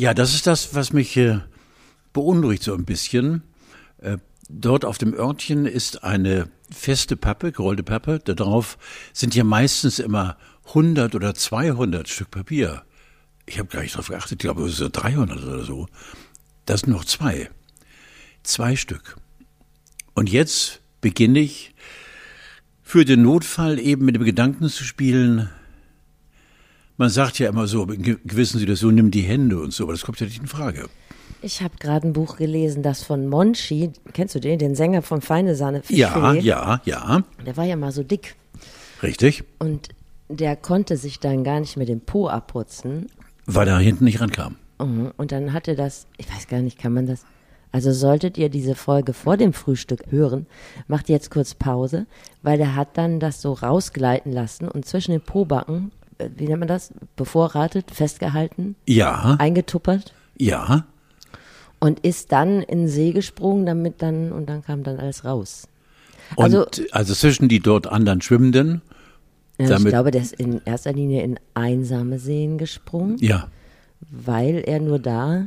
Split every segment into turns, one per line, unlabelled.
Ja, das ist das, was mich äh, beunruhigt so ein bisschen. Äh, dort auf dem Örtchen ist eine feste Pappe, gerollte Pappe. Darauf sind ja meistens immer 100 oder 200 Stück Papier. Ich habe gar nicht darauf geachtet, ich glaube, es sind 300 oder so. Das sind noch zwei. Zwei Stück. Und jetzt beginne ich für den Notfall eben mit dem Gedanken zu spielen, man sagt ja immer so, in gewissen Situationen, nimm die Hände und so, aber das kommt ja nicht in Frage.
Ich habe gerade ein Buch gelesen, das von Monchi, kennst du den, den Sänger von Feine Sahne
Ja, ja, ja.
Der war ja mal so dick.
Richtig.
Und der konnte sich dann gar nicht mehr den Po abputzen.
Weil er hinten nicht rankam.
Mhm. Und dann hatte das, ich weiß gar nicht, kann man das. Also solltet ihr diese Folge vor dem Frühstück hören, macht jetzt kurz Pause, weil der hat dann das so rausgleiten lassen und zwischen den Pobacken wie nennt man das, bevorratet, festgehalten?
Ja.
Eingetuppert?
Ja.
Und ist dann in den See gesprungen, damit dann, und dann kam dann alles raus.
Also, und, also zwischen die dort anderen Schwimmenden?
Ja, ich glaube, der ist in erster Linie in einsame Seen gesprungen.
Ja.
Weil er nur da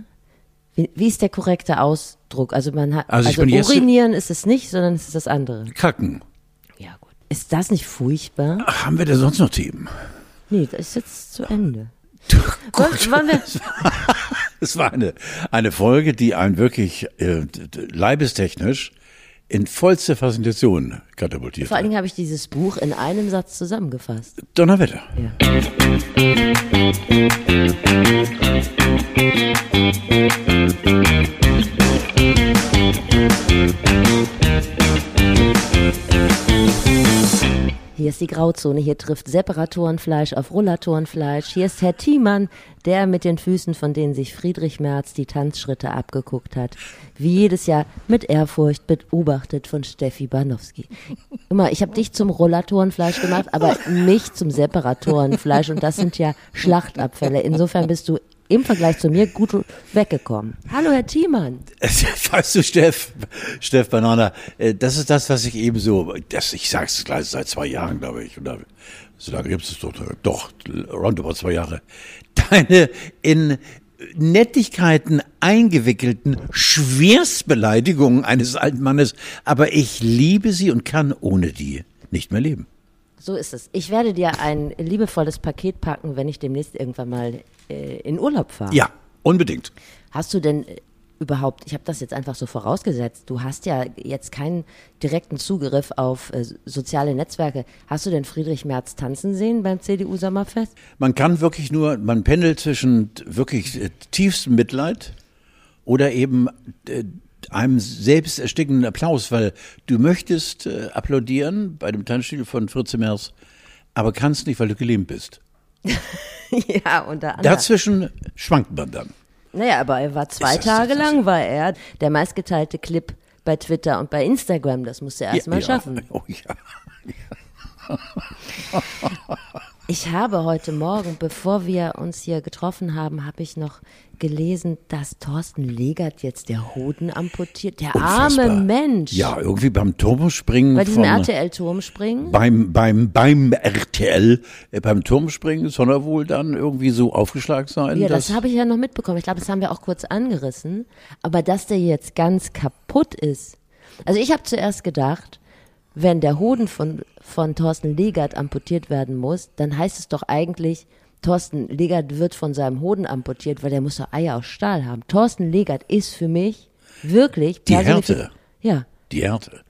wie, wie, ist der korrekte Ausdruck? Also man hat also, also urinieren ist es nicht, sondern es ist das andere.
Kacken.
Ja gut. Ist das nicht furchtbar?
Ach, haben wir da sonst noch Themen?
Nee, das ist jetzt zu Ende.
Gut, wann, wann es war eine, eine Folge, die einen wirklich äh, leibestechnisch in vollste Faszination katapultiert.
Vor allen Dingen habe ich dieses Buch in einem Satz zusammengefasst.
Donnerwetter. Ja.
Die Grauzone, hier trifft Separatorenfleisch auf Rollatorenfleisch. Hier ist Herr Thiemann, der mit den Füßen, von denen sich Friedrich Merz die Tanzschritte abgeguckt hat. Wie jedes Jahr mit Ehrfurcht beobachtet von Steffi Banowski. Immer, ich habe dich zum Rollatorenfleisch gemacht, aber mich zum Separatorenfleisch und das sind ja Schlachtabfälle. Insofern bist du im Vergleich zu mir gut weggekommen. Hallo, Herr Thiemann.
Weißt du, Steff, Steff Banana, äh, das ist das, was ich eben so, das, ich sag's gleich seit zwei Jahren, glaube ich. Da, so lange gibt es doch, doch, roundabout zwei Jahre. Deine in Nettigkeiten eingewickelten Schwerstbeleidigungen eines alten Mannes, aber ich liebe sie und kann ohne die nicht mehr leben.
So ist es. Ich werde dir ein liebevolles Paket packen, wenn ich demnächst irgendwann mal äh, in Urlaub fahre.
Ja, unbedingt.
Hast du denn äh, überhaupt, ich habe das jetzt einfach so vorausgesetzt, du hast ja jetzt keinen direkten Zugriff auf äh, soziale Netzwerke. Hast du denn Friedrich Merz tanzen sehen beim CDU-Sommerfest?
Man kann wirklich nur, man pendelt zwischen wirklich äh, tiefstem Mitleid oder eben äh, einem selbst erstickenden Applaus, weil du möchtest äh, applaudieren bei dem Tanzstil von Fritze Mers, aber kannst nicht, weil du gelähmt bist.
ja, unter anderem.
Dazwischen schwankt man dann.
Naja, aber er war zwei Tage lang, war er der meistgeteilte Clip bei Twitter und bei Instagram. Das musste er erst ja, mal schaffen. Oh ja. Ich habe heute Morgen, bevor wir uns hier getroffen haben, habe ich noch gelesen, dass Thorsten Legert jetzt der Hoden amputiert. Der Unfassbar. arme Mensch.
Ja, irgendwie beim Turmspringen.
Bei diesem RTL-Turmspringen?
Beim, beim, beim RTL, äh, beim Turmspringen soll er wohl dann irgendwie so aufgeschlagen sein.
Ja, das habe ich ja noch mitbekommen. Ich glaube, das haben wir auch kurz angerissen. Aber dass der jetzt ganz kaputt ist. Also ich habe zuerst gedacht, wenn der Hoden von, von Thorsten Legert amputiert werden muss, dann heißt es doch eigentlich, Thorsten Legert wird von seinem Hoden amputiert, weil der muss doch Eier aus Stahl haben. Thorsten Legert ist für mich wirklich
die Härte.
Ja.
Die Härte.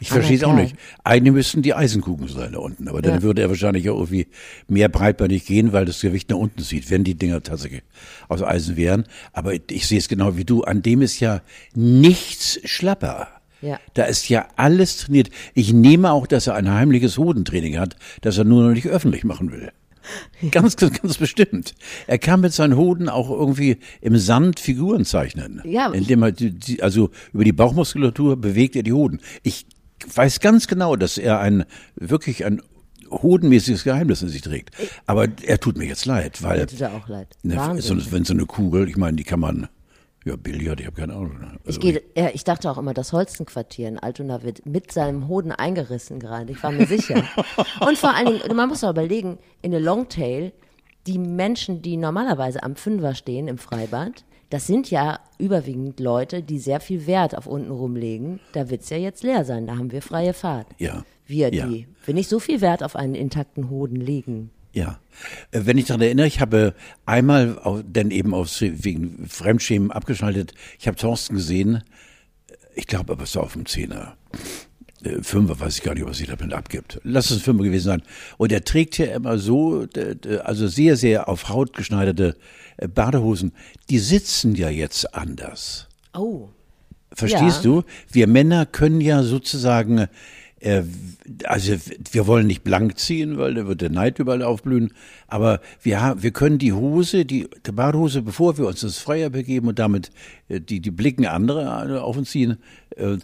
Ich verstehe es auch nicht. Eigentlich müssten die Eisenkugeln sein da unten, aber dann ja. würde er wahrscheinlich auch irgendwie mehr breitbeinig gehen, weil das Gewicht nach unten zieht, wenn die Dinger tatsächlich aus Eisen wären. Aber ich sehe es genau wie du. An dem ist ja nichts schlapper. Ja. Da ist ja alles trainiert. Ich nehme auch, dass er ein heimliches Hodentraining hat, das er nur noch nicht öffentlich machen will. Ganz, ganz bestimmt. Er kann mit seinen Hoden auch irgendwie im Sand Figuren zeichnen. Ja. Indem er die, also über die Bauchmuskulatur bewegt er die Hoden. Ich weiß ganz genau, dass er ein wirklich ein hodenmäßiges Geheimnis in sich trägt. Aber er tut mir jetzt leid, weil. Er
tut er auch leid.
Ne, so, wenn so eine Kugel, ich meine, die kann man ja, Billard, ich habe keine Ahnung.
Also ich, gehe, ja, ich dachte auch immer, das Holstenquartier in Altona wird mit seinem Hoden eingerissen gerade. Ich war mir sicher. Und vor allen Dingen, man muss auch überlegen, in der Longtail die Menschen, die normalerweise am Fünfer stehen im Freibad, das sind ja überwiegend Leute, die sehr viel Wert auf unten rumlegen. Da wird es ja jetzt leer sein, da haben wir freie Fahrt.
Ja.
Wir,
Ja.
die, wenn nicht so viel Wert auf einen intakten Hoden legen.
Ja. Äh, Wenn ich daran erinnere, ich habe einmal, denn eben aus, wegen Fremdschämen abgeschaltet, ich habe Thorsten gesehen, ich glaube, aber es war auf dem Zehner. Äh, Fünfer, weiß ich gar nicht, was sie damit abgibt. Lass es ein Fünfer gewesen sein. Und er trägt ja immer so, also sehr, sehr auf Haut geschneiderte äh, Badehosen. Die sitzen ja jetzt anders.
Oh.
Verstehst
Ja.
du? Wir Männer können ja sozusagen, äh, also wir wollen nicht blank ziehen, weil da wird der Neid überall aufblühen, aber wir, haben, wir können die Hose, die, Badehose, bevor wir uns ins Freier begeben und damit äh, die, die Blicken anderer äh, auf uns ziehen, äh,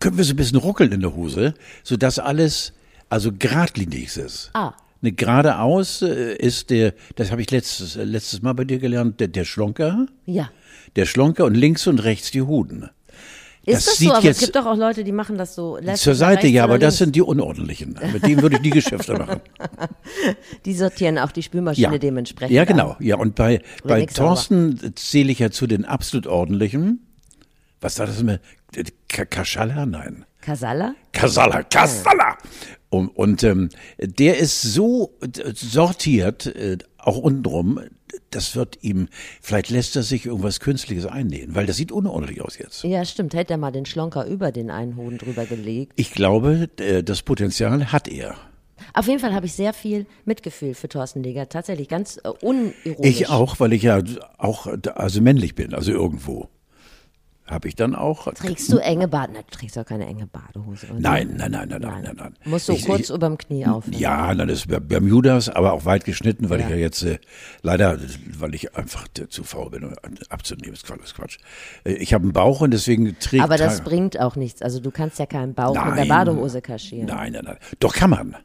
können wir so ein bisschen ruckeln in der Hose, sodass alles also geradlinig ist.
Ah.
Eine geradeaus äh, ist der, das habe ich letztes, äh, letztes Mal bei dir gelernt, der, der Schlonker.
Ja.
Der Schlonker und links und rechts die Huden.
Ist
Das
das, so? Aber es gibt doch auch Leute, die machen das so.
Zur Seite, ja, aber das
links.
sind die Unordentlichen. Mit denen würde ich nie Geschäfte machen.
Die sortieren auch die Spülmaschine dementsprechend.
Ja, genau. Ja, und bei, bei
sauber.
Thorsten zähle ich ja zu den absolut Ordentlichen. Was war das immer? Ka- Kaschalla? Nein.
Kasala?
Kasala, Kasala. Und, und ähm, der ist so sortiert, äh, auch untenrum, das wird ihm, vielleicht lässt er sich irgendwas Künstliches einnähen, weil das sieht unordentlich aus jetzt.
Ja, stimmt. Hätte er mal den Schlonker über den einen Hoden drüber gelegt.
Ich glaube, äh, das Potenzial hat er.
Auf jeden Fall habe ich sehr viel Mitgefühl für Thorsten Leger. Tatsächlich ganz äh, unironisch.
Ich auch, weil ich ja auch also männlich bin, also irgendwo. Habe ich dann auch.
Trägst du enge Bade? Na, du trägst doch keine enge Badehose.
Nein, nein, nein, nein, nein, nein, nein.
Musst du kurz überm Knie aufhören.
Ja, dann ist Ber- Bermudas, aber auch weit geschnitten, weil ich ja jetzt äh, leider, weil ich einfach zu faul bin, um abzunehmen. Ist Quatsch. Ist Quatsch. Äh, Ich habe einen Bauch und deswegen trägt
Aber das bringt auch nichts. Also du kannst ja keinen Bauch in der. Badehose kaschieren.
Nein, nein, nein. Doch kann man.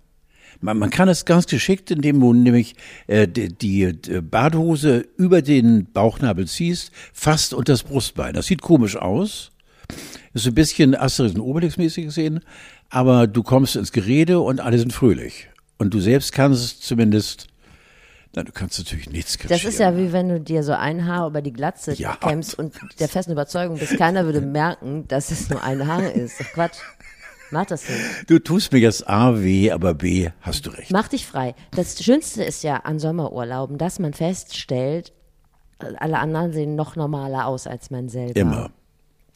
Man, man kann es ganz geschickt, indem du nämlich äh, die, die die Badehose über den Bauchnabel ziehst, fast unter das Brustbein. Das sieht komisch aus. Ist ein bisschen Asterix und Obelix mäßig gesehen, aber du kommst ins Gerede und alle sind fröhlich. Und du selbst kannst zumindest, na, du kannst natürlich nichts kaschieren.
Das ist ja wie wenn du dir so ein Haar über die Glatze
Ja.
kämmst und der festen Überzeugung bist, keiner würde merken, dass es nur ein Haar ist. Quatsch. Mach das nicht.
Du tust mir jetzt A weh, aber B hast du recht.
Mach dich frei. Das Schönste ist ja an Sommerurlauben, dass man feststellt, alle anderen sehen noch normaler aus als man selber.
Immer,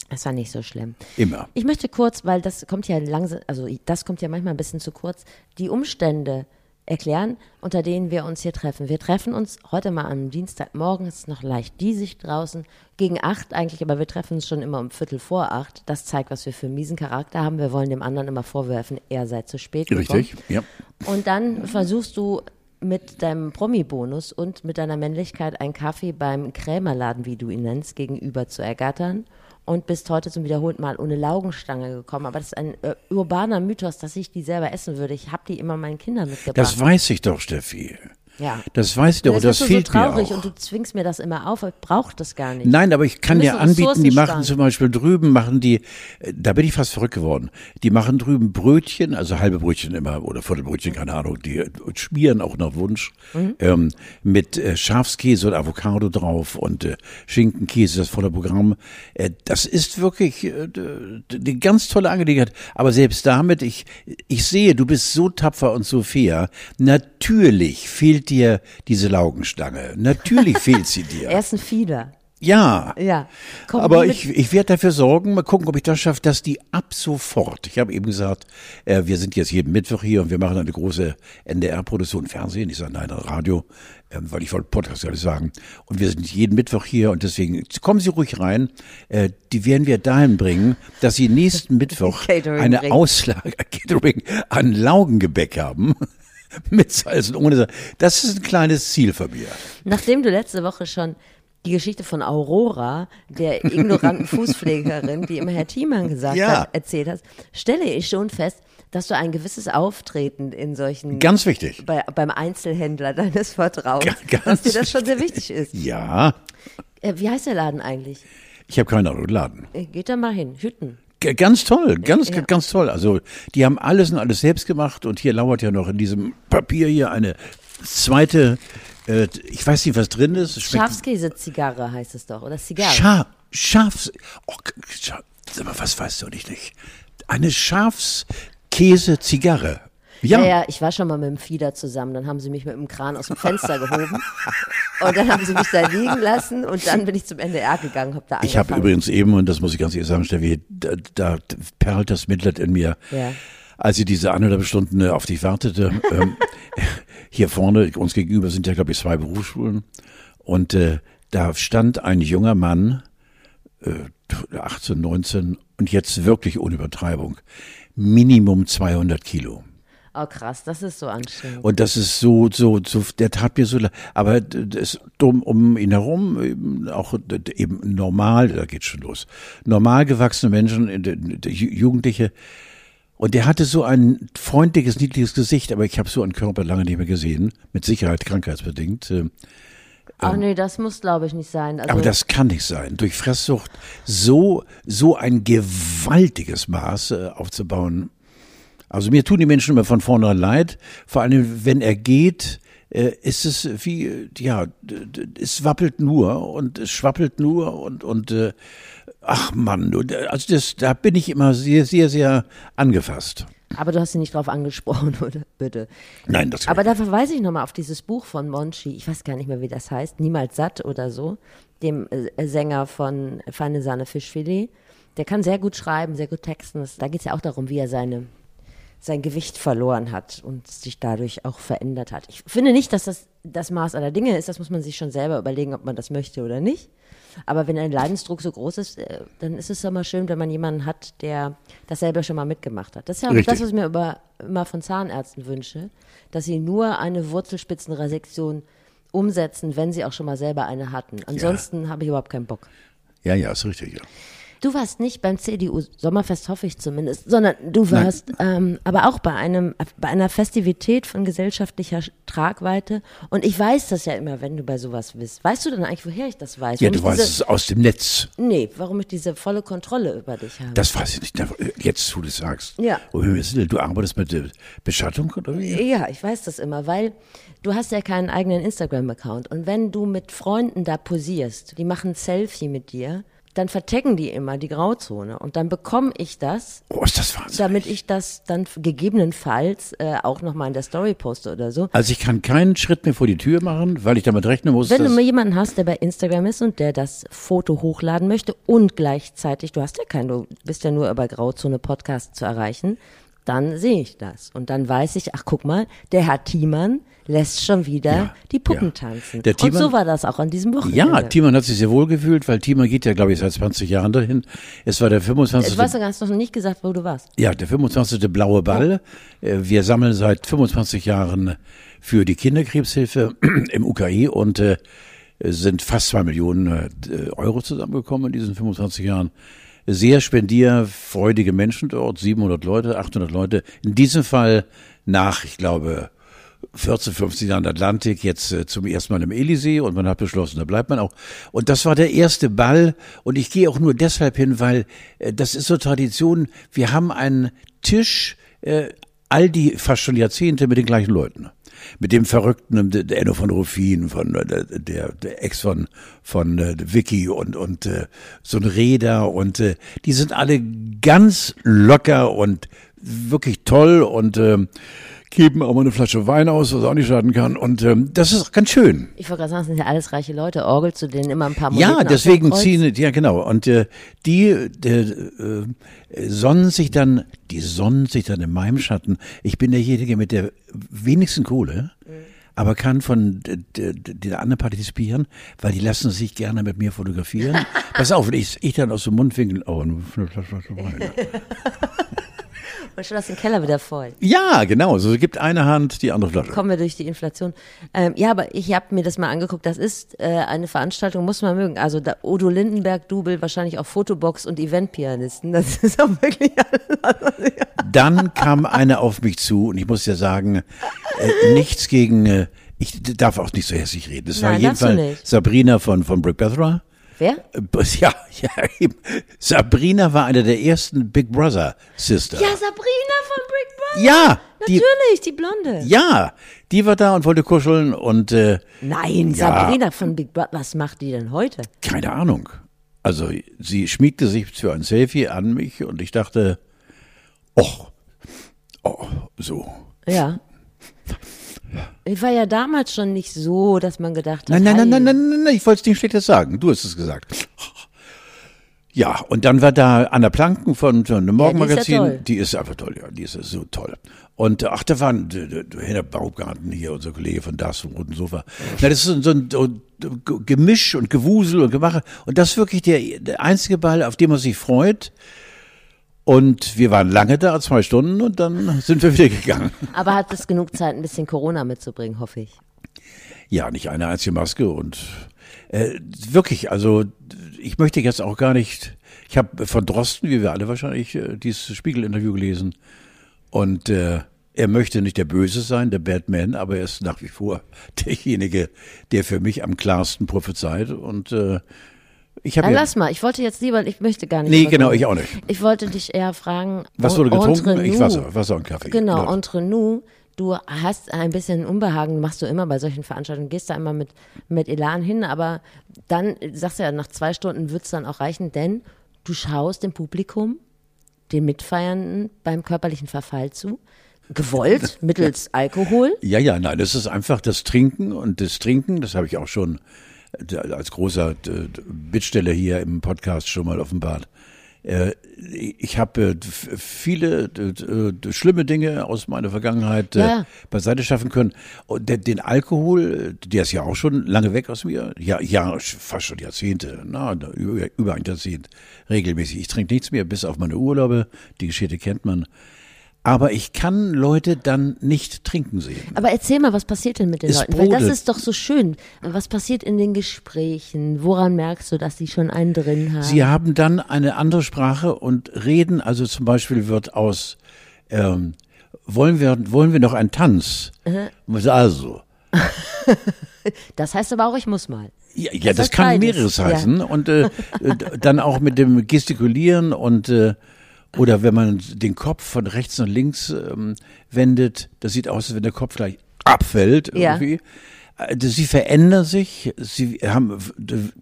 Das war nicht so schlimm.
immer.
Ich möchte kurz, weil das kommt ja langsam, also das kommt ja manchmal ein bisschen zu kurz, die Umstände erklären, unter denen wir uns hier treffen. Wir treffen uns heute mal am Dienstagmorgen, es ist noch leicht diesig draußen, gegen acht eigentlich, aber wir treffen uns schon immer um Viertel vor acht. Das zeigt, was wir für einen miesen Charakter haben. Wir wollen dem anderen immer vorwerfen, er sei zu spät gekommen.
Richtig, ja.
Und dann versuchst du mit deinem Promi-Bonus und mit deiner Männlichkeit einen Kaffee beim Krämerladen, wie du ihn nennst, gegenüber zu ergattern und bist heute zum wiederholten Mal ohne Laugenstange gekommen. Aber das ist ein äh, urbaner Mythos, dass ich die selber essen würde. Ich habe die immer meinen Kindern mitgebracht.
Das weiß ich doch, Steffi.
Ja.
Das weiß ich doch, und das
bist du
fehlt
so traurig
mir auch.
und du zwingst mir das immer auf. Ich brauche das gar nicht.
Nein, aber ich kann dir anbieten, die machen
sparen.
zum Beispiel drüben, machen die, äh, da bin ich fast verrückt geworden, die machen drüben Brötchen, also halbe Brötchen immer, oder Viertelbrötchen, keine Ahnung, die schmieren auch nach Wunsch,
Mhm.
ähm, mit äh, Schafskäse und Avocado drauf und äh, Schinkenkäse, das volle Programm. Äh, das ist wirklich äh, eine ganz tolle Angelegenheit. Aber selbst damit, ich, ich sehe, du bist so tapfer und so fair. Natürlich fehlt dir diese Laugenstange. Natürlich fehlt sie dir.
Er ist ein Fieder.
Ja.
Ja. Komm,
Aber ich, ich werde dafür sorgen, mal gucken, ob ich das schaffe, dass die ab sofort, ich habe eben gesagt, äh, wir sind jetzt jeden Mittwoch hier und wir machen eine große NDR-Produktion, Fernsehen, ich sage nein, Radio, ähm, weil ich wollte Podcast gerade sagen. Und wir sind jeden Mittwoch hier und deswegen kommen Sie ruhig rein. Äh, die werden wir dahin bringen, dass Sie nächsten Mittwoch eine. Auslage, Catering an Laugengebäck haben. Mit Salz und ohne Salz. Das ist ein kleines Ziel von mir.
Nachdem du letzte Woche schon die Geschichte von Aurora, der ignoranten Fußpflegerin, die immer Herr Thiemann gesagt
Ja.
hat, erzählt hast, stelle ich schon fest, dass du ein gewisses Auftreten in solchen
Ganz wichtig.
bei, beim Einzelhändler deines Vertrauens,
Ga-
dass dir das schon sehr wichtig ist.
Ja,
Äh, wie heißt der Laden eigentlich?
ich habe keine Ahnung, Laden.
Äh, Geht da mal hin, Hütten.
Ganz toll, ganz,
Ja.
ganz toll. Also die haben alles und alles selbst gemacht und hier lauert ja noch in diesem Papier hier eine zweite Äh, ich weiß nicht, was drin ist.
Schafskäse-Zigarre heißt es doch, oder Zigarre?
Schaf, Schafs, oh, mal, was weißt du nicht, nicht? Eine Schafskäse-Zigarre.
Ja. ja, ja, ich war schon mal mit dem Fieder zusammen. Dann haben sie mich mit dem Kran aus dem Fenster gehoben. und dann haben sie mich da liegen lassen und dann bin ich zum NDR gegangen. Hab da
ich habe übrigens eben, und das muss ich ganz ehrlich sagen, Steffi, da, da perlt das Mitleid in mir. Ja. Als sie diese anderthalb Stunden äh, auf dich wartete, ähm, hier vorne, uns gegenüber sind ja, glaube ich, zwei Berufsschulen. Und äh, da stand ein junger Mann, äh, 18, 19, und jetzt wirklich ohne Übertreibung, Minimum 200 Kilo.
Oh krass, das ist so anstrengend.
Und das ist so, so, so, der tat mir so, aber das dumm um ihn herum, auch eben normal, da geht's schon los, normal gewachsene Menschen, Jugendliche, und der hatte so ein freundliches, niedliches Gesicht, aber ich habe so einen Körper lange nicht mehr gesehen, mit Sicherheit krankheitsbedingt.
Äh, Ach ähm, nee, das muss glaube ich nicht sein.
Also aber das kann nicht sein. Durch Fresssucht so, so ein gewaltiges Maß äh, aufzubauen, also mir tun die Menschen immer von vornherein leid, vor allem wenn er geht, äh, ist es wie, ja, es wappelt nur und es schwappelt nur und, und äh, ach Mann, also das, da bin ich immer sehr, sehr, sehr angefasst.
Aber du hast ihn nicht drauf angesprochen, oder? Bitte.
Nein, das
Aber da verweise ich nochmal auf dieses Buch von Monchi, ich weiß gar nicht mehr, wie das heißt, Niemals satt oder so, dem äh, Sänger von Feine Sahne Fischfilet. Der kann sehr gut schreiben, sehr gut texten. Da geht es ja auch darum, wie er seine sein Gewicht verloren hat und sich dadurch auch verändert hat. Ich finde nicht, dass das das Maß aller Dinge ist. Das muss man sich schon selber überlegen, ob man das möchte oder nicht. Aber wenn ein Leidensdruck so groß ist, äh, dann ist es immer schön, wenn man jemanden hat, der das selber schon mal mitgemacht hat. Das ist ja auch das, was ich mir über, immer von Zahnärzten wünsche, dass sie nur eine Wurzelspitzenresektion umsetzen, wenn sie auch schon mal selber eine hatten. Ansonsten ja. habe ich überhaupt keinen Bock.
Ja, ja, ist richtig, ja.
Du warst nicht beim CDU-Sommerfest, hoffe ich zumindest, sondern du warst ähm, aber auch bei einem bei einer Festivität von gesellschaftlicher Tragweite. Und ich weiß das ja immer, wenn du bei sowas bist. Weißt du dann eigentlich, woher ich das weiß?
Ja, du weißt es aus dem Netz.
Nee, warum ich diese volle Kontrolle über dich habe.
Das weiß ich nicht. Jetzt, wo du sagst.
Ja.
Du arbeitest mit der Beschattung oder wie?
Ja, ich weiß das immer, weil du hast ja keinen eigenen Instagram-Account. Und wenn du mit Freunden da posierst, die machen ein Selfie mit dir, dann vertecken die immer die Grauzone und dann bekomme ich das,
oh, ist das Wahnsinn.
damit ich das dann gegebenenfalls äh, auch nochmal in der Story poste oder so.
Also ich kann keinen Schritt mehr vor die Tür machen, weil ich damit rechnen muss.
Wenn du mal jemanden hast, der bei Instagram ist und der das Foto hochladen möchte und gleichzeitig, du hast ja keinen, du bist ja nur über Grauzone Podcast zu erreichen, dann sehe ich das und dann weiß ich, ach guck mal, der Herr Thiemann, lässt schon wieder ja, die Puppen ja. tanzen. Der Thiemann, und so war das auch an diesem Wochenende.
Ja, Thiemann hat sich sehr wohl gefühlt, weil Thiemann geht ja, glaube ich, seit 20 Jahren dahin. Es war der 25.
Du hast ja noch nicht gesagt, wo du warst.
Ja, der 25. Blaue Ball. Ja. Äh, wir sammeln seit 25 Jahren für die Kinderkrebshilfe im UKI und äh, sind fast zwei Millionen äh, Euro zusammengekommen in diesen 25 Jahren. Sehr spendierfreudige Menschen dort, 700 Leute, 800 Leute. In diesem Fall nach, ich glaube, 14, 15 Jahren Atlantik, jetzt äh, zum ersten Mal im Elysee und man hat beschlossen, da bleibt man auch. Und das war der erste Ball und ich gehe auch nur deshalb hin, weil äh, das ist so Tradition. Wir haben einen Tisch, äh, all die fast schon Jahrzehnte mit den gleichen Leuten. Mit dem Verrückten, der Enno von Ruffin, von äh, der, der Ex von von äh, Vicky und und äh, so ein Räder und äh, die sind alle ganz locker und wirklich toll und äh, geben auch mal eine Flasche Wein aus, was auch nicht schaden kann. Und ähm, das ist ganz schön.
Ich wollte gerade sagen, das sind ja alles reiche Leute. Orgel zu denen immer ein paar
Moneten Ja, deswegen ziehen, ja genau. Und äh, die, die äh, sonnen sich dann, die sonnen sich dann in meinem Schatten. Ich bin derjenige mit der wenigsten Kohle. Mhm aber kann von der anderen partizipieren, weil die lassen sich gerne mit mir fotografieren. Pass auf, ich, ich dann aus dem Mundwinkel, oh, eine Flasche Wein.
Und schon hast den Keller wieder voll.
Ja, genau. So gibt eine Hand die andere Flasche.
Kommen wir durch die Inflation. Ähm, ja, aber ich habe mir das mal angeguckt. Das ist äh, eine Veranstaltung, muss man mögen. Also da, Odo Lindenberg, Double, wahrscheinlich auch Fotobox und Eventpianisten. Das ist auch wirklich alles.
Dann kam eine auf mich zu und ich muss ja sagen, äh, nichts gegen, äh, ich darf auch nicht so hässlich reden. Es war jedenfalls Sabrina von, von Brick Bethra
Wer?
Äh, Ja, ja, eben. Sabrina war eine der ersten Big Brother Sister.
Ja, Sabrina von Big Brother.
Ja, die,
Natürlich, die Blonde.
ja, die war da und wollte kuscheln und äh,
Nein,
Ja.
Sabrina von Big Brother. Was macht die denn heute?
keine Ahnung. Also sie schmiegte sich für ein Selfie an mich und ich dachte, och, oh, so.
Ja. Ich war ja damals schon nicht so, dass man gedacht hat,
Nein, nein, nein, nein, nein, nein, nein, ich wollte es nicht schlechtes sagen. Du hast es gesagt. Ja, und dann war da Anna Planken von, von dem Morgenmagazin.
toll.
die ist einfach toll, ja, die ist so toll. Und ach, da waren Henner Baumgarten hier, unser Kollege von Das vom Roten Sofa. Na, das ist so ein, so ein so ein Gemisch und Gewusel und Gemache. Und das ist wirklich der, der einzige Ball, auf den man sich freut. Und wir waren lange da, zwei Stunden, und dann sind wir wieder gegangen.
Aber hat es genug Zeit, ein bisschen Corona mitzubringen, hoffe ich.
Ja, nicht eine einzige Maske und äh, wirklich, also ich möchte jetzt auch gar nicht. Ich habe von Drosten, wie wir alle wahrscheinlich, äh, dieses Spiegel-Interview gelesen und äh, er möchte nicht der Böse sein, der Batman, aber er ist nach wie vor derjenige, der für mich am klarsten prophezeit und äh, ich
Na,
ja,
lass mal, ich wollte jetzt lieber, ich möchte gar nicht.
Nee, genau, ich auch nicht.
Ich wollte dich eher fragen.
was wurde getrunken?
entre
Ich. Wasser, Wasser und Kaffee.
Genau,
Laut.
entre nous. Du hast ein bisschen Unbehagen, machst du immer bei solchen Veranstaltungen, gehst da immer mit, mit Elan hin, aber dann sagst du ja, nach zwei Stunden wird es dann auch reichen, denn du schaust dem Publikum, den Mitfeiernden beim körperlichen Verfall zu, gewollt, mittels Alkohol.
Ja, ja, nein, das ist einfach das Trinken und das Trinken, das habe ich auch schon äh, als großer Bittsteller hier im Podcast schon mal offenbart. Äh, Ich habe äh, viele schlimme Dinge aus meiner Vergangenheit äh,
Ja,
beiseite schaffen können. Und den Alkohol, der ist ja auch schon lange weg aus mir. Ja, ja, fast schon Jahrzehnte, na, über, über ein Jahrzehnt regelmäßig. Ich trinke nichts mehr, bis auf meine Urlaube. Die Geschichte kennt man. Aber ich kann Leute dann nicht trinken sehen.
Aber erzähl mal, was passiert denn mit den
Es
Leuten? Weil das
brodelt.
ist doch so schön. Was passiert in den Gesprächen? Woran merkst du, dass sie schon einen drin haben?
Sie haben dann eine andere Sprache und reden, also zum Beispiel wird aus, ähm, wollen wir, wollen wir noch einen Tanz? Also,
das heißt aber auch, ich muss mal.
ja, ja das,
heißt
kann
beides,
mehreres
ja.
heißen und äh, äh, dann auch mit dem Gestikulieren und äh, oder wenn man den Kopf von rechts nach links ähm, wendet, das sieht aus, als wenn der Kopf gleich abfällt
Ja.
irgendwie. Äh, Sie verändern sich, sie haben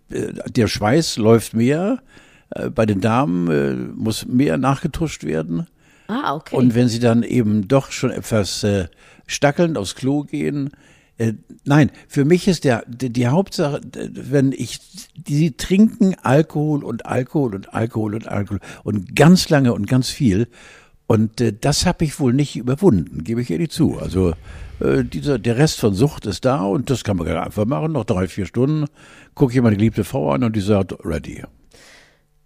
äh, der Schweiß läuft mehr, äh, bei den Damen muss mehr nachgetuscht werden.
Ah, okay.
Und wenn sie dann eben doch schon etwas äh, stackelnd aufs Klo gehen, äh, nein, für mich ist der, die, die Hauptsache, wenn ich, die trinken Alkohol und Alkohol und Alkohol und Alkohol und ganz lange und ganz viel. Und äh, das habe ich wohl nicht überwunden, gebe ich ehrlich zu. Also äh, dieser, der Rest von Sucht ist da und das kann man ganz einfach machen. Noch drei, vier Stunden gucke ich meine geliebte Frau an und die sagt, ready.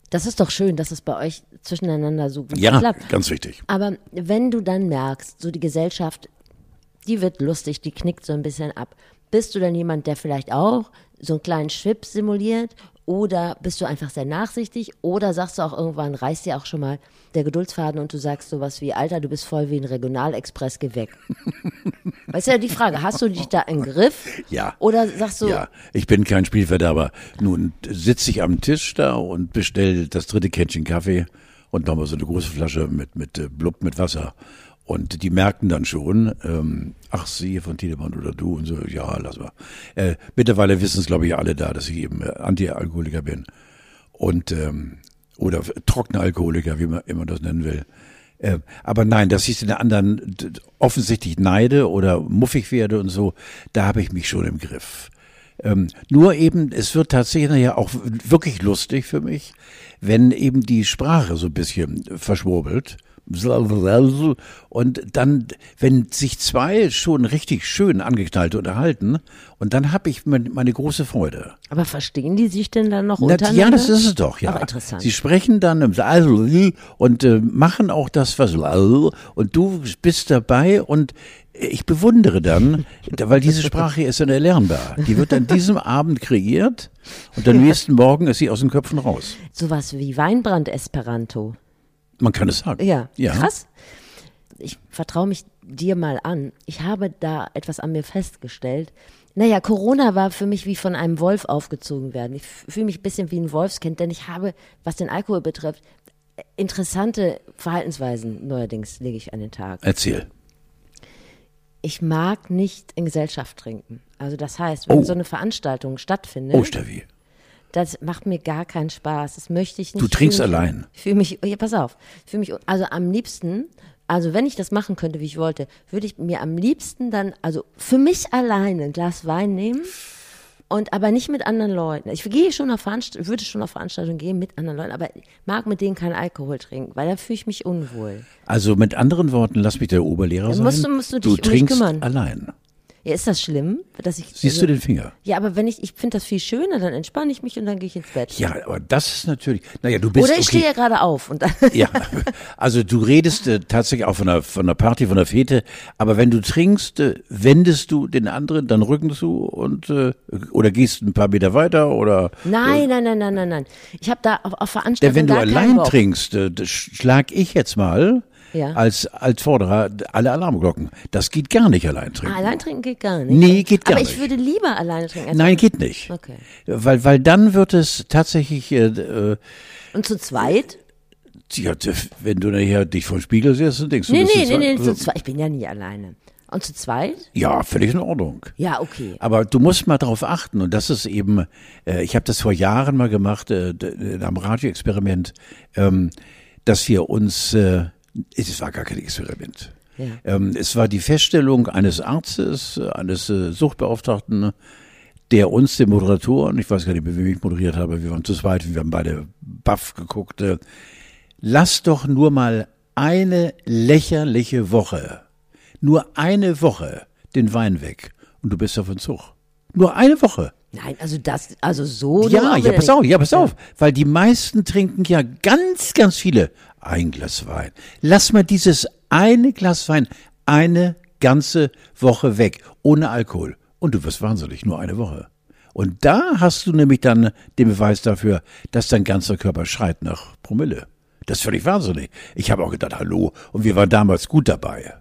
das ist doch schön, dass es bei euch zwischeneinander so gut
Ja,
klappt.
ganz wichtig.
Aber wenn du dann merkst, so die Gesellschaft, die wird lustig, die knickt so ein bisschen ab. Bist du dann jemand, der vielleicht auch so einen kleinen Schwips simuliert? Oder bist du einfach sehr nachsichtig? Oder sagst du auch irgendwann, reißt dir auch schon mal der Geduldsfaden und du sagst sowas wie, Alter, du bist voll wie ein Regionalexpress, geh weg. weißt du ja die Frage, hast du dich da im Griff?
Ja.
Oder sagst du,
Ja, ich bin kein Spielverderber. Nun sitze ich am Tisch da und bestelle das dritte Kännchen Kaffee und nochmal so eine große Flasche mit, mit äh, Blub mit Wasser. Und die merken dann schon, ähm, ach, Sie von Tiedemann oder du und so, ja, lass mal. Äh, mittlerweile wissen es, glaube ich, alle da, dass ich eben äh, Anti-Alkoholiker bin. Und, ähm, oder trockener Alkoholiker, wie man immer das nennen will. Äh, aber nein, dass ich den anderen offensichtlich neide oder muffig werde und so, da habe ich mich schon im Griff. Ähm, nur eben, es wird tatsächlich ja auch wirklich lustig für mich, wenn eben die Sprache so ein bisschen verschwurbelt. Und dann, wenn sich zwei schon richtig schön angeknallt unterhalten, und dann habe ich meine, große Freude.
aber verstehen die sich denn dann noch
Na,
untereinander?
ja, das ist es doch, ja.
Ach, interessant.
Sie sprechen dann und äh, machen auch das, was und du bist dabei und ich bewundere dann, weil diese Sprache ist dann erlernbar. Die wird an diesem Abend kreiert und am nächsten Morgen ist sie aus den Köpfen raus.
Sowas wie Weinbrand-Esperanto.
Man kann es sagen.
Ja,
ja.
krass. Ich vertraue mich dir mal an. Ich habe da etwas an mir festgestellt. Naja, Corona war für mich wie von einem Wolf aufgezogen werden. Ich fühle mich ein bisschen wie ein Wolfskind, denn ich habe, was den Alkohol betrifft, interessante Verhaltensweisen neuerdings lege ich an den Tag.
Erzähl.
Ich mag nicht in Gesellschaft trinken. Also das heißt, wenn
Oh.
so eine Veranstaltung stattfindet,
Oh, Steffi.
Das macht mir gar keinen Spaß. Das möchte ich nicht.
Du trinkst
fühl mich-
allein.
Ich fühle mich, ja, pass auf, fühle mich, also am liebsten, also wenn ich das machen könnte, wie ich wollte, würde ich mir am liebsten dann, also für mich alleine ein Glas Wein nehmen und aber nicht mit anderen Leuten. Ich gehe schon auf würde schon auf Veranstaltungen gehen mit anderen Leuten, aber ich mag mit denen keinen Alkohol trinken, weil da fühle ich mich unwohl.
Also mit anderen Worten, lass mich der Oberlehrer sein.
musst du- musst du dich um mich
trinkst allein.
Ja, ist das schlimm, dass ich
Siehst du den Finger?
Ja, aber wenn ich ich finde das viel schöner, dann entspanne ich mich und dann gehe ich ins Bett.
Ja, aber das ist natürlich. Naja, du bist
Oder ich
okay.
stehe ja gerade auf und dann
Ja, also du redest äh, tatsächlich auch von einer, von einer Party, von einer Fete, aber wenn du trinkst, äh, wendest du den anderen dann Rücken zu und äh, oder gehst ein paar Meter weiter oder
Nein, nein, nein, nein, nein, nein. Ich habe da auf, auf
denn
Veranstaltungen
wenn du allein trinkst, äh, schlag ich jetzt mal
Ja.
als als Vorderer alle Alarmglocken. Das geht gar nicht allein trinken.
Ah, allein trinken geht gar nicht.
Nee, geht gar
Aber ich
nicht.
würde lieber alleine trinken.
Nein, geht nicht.
Okay.
Weil weil dann wird es tatsächlich äh, äh,
Und zu zweit?
ja, wenn du nachher dich vor den Spiegel siehst und denkst, du
Nee,
bist
nee,
jetzt
nee, nee,
also-
zu zweit. Ich bin ja nie alleine. Und zu zweit?
Ja, völlig in Ordnung.
Ja, okay.
Aber du musst mal darauf achten und das ist eben, äh, ich habe das vor Jahren mal gemacht, äh, in einem Radioexperiment, ähm, dass wir uns, äh, es war gar kein Experiment.
Ja.
Ähm, es war die Feststellung eines Arztes, eines äh, Suchtbeauftragten, der uns, den Moderatoren, ich weiß gar nicht, mehr, wie ich moderiert habe, wir waren zu zweit, wir haben beide baff geguckt, äh, lass doch nur mal eine lächerliche Woche, nur eine Woche den Wein weg und du bist auf dem Zug. Nur eine Woche.
Nein, also das, also so.
Ja, ja, pass auf, ja, pass auf. Weil die meisten trinken ja ganz, ganz viele ein Glas Wein. Lass mal dieses eine Glas Wein eine ganze Woche weg, ohne Alkohol. Und du wirst wahnsinnig, nur eine Woche. Und da hast du nämlich dann den Beweis dafür, dass dein ganzer Körper schreit nach Promille. Das ist völlig wahnsinnig. Ich habe auch gedacht, hallo, und wir waren damals gut dabei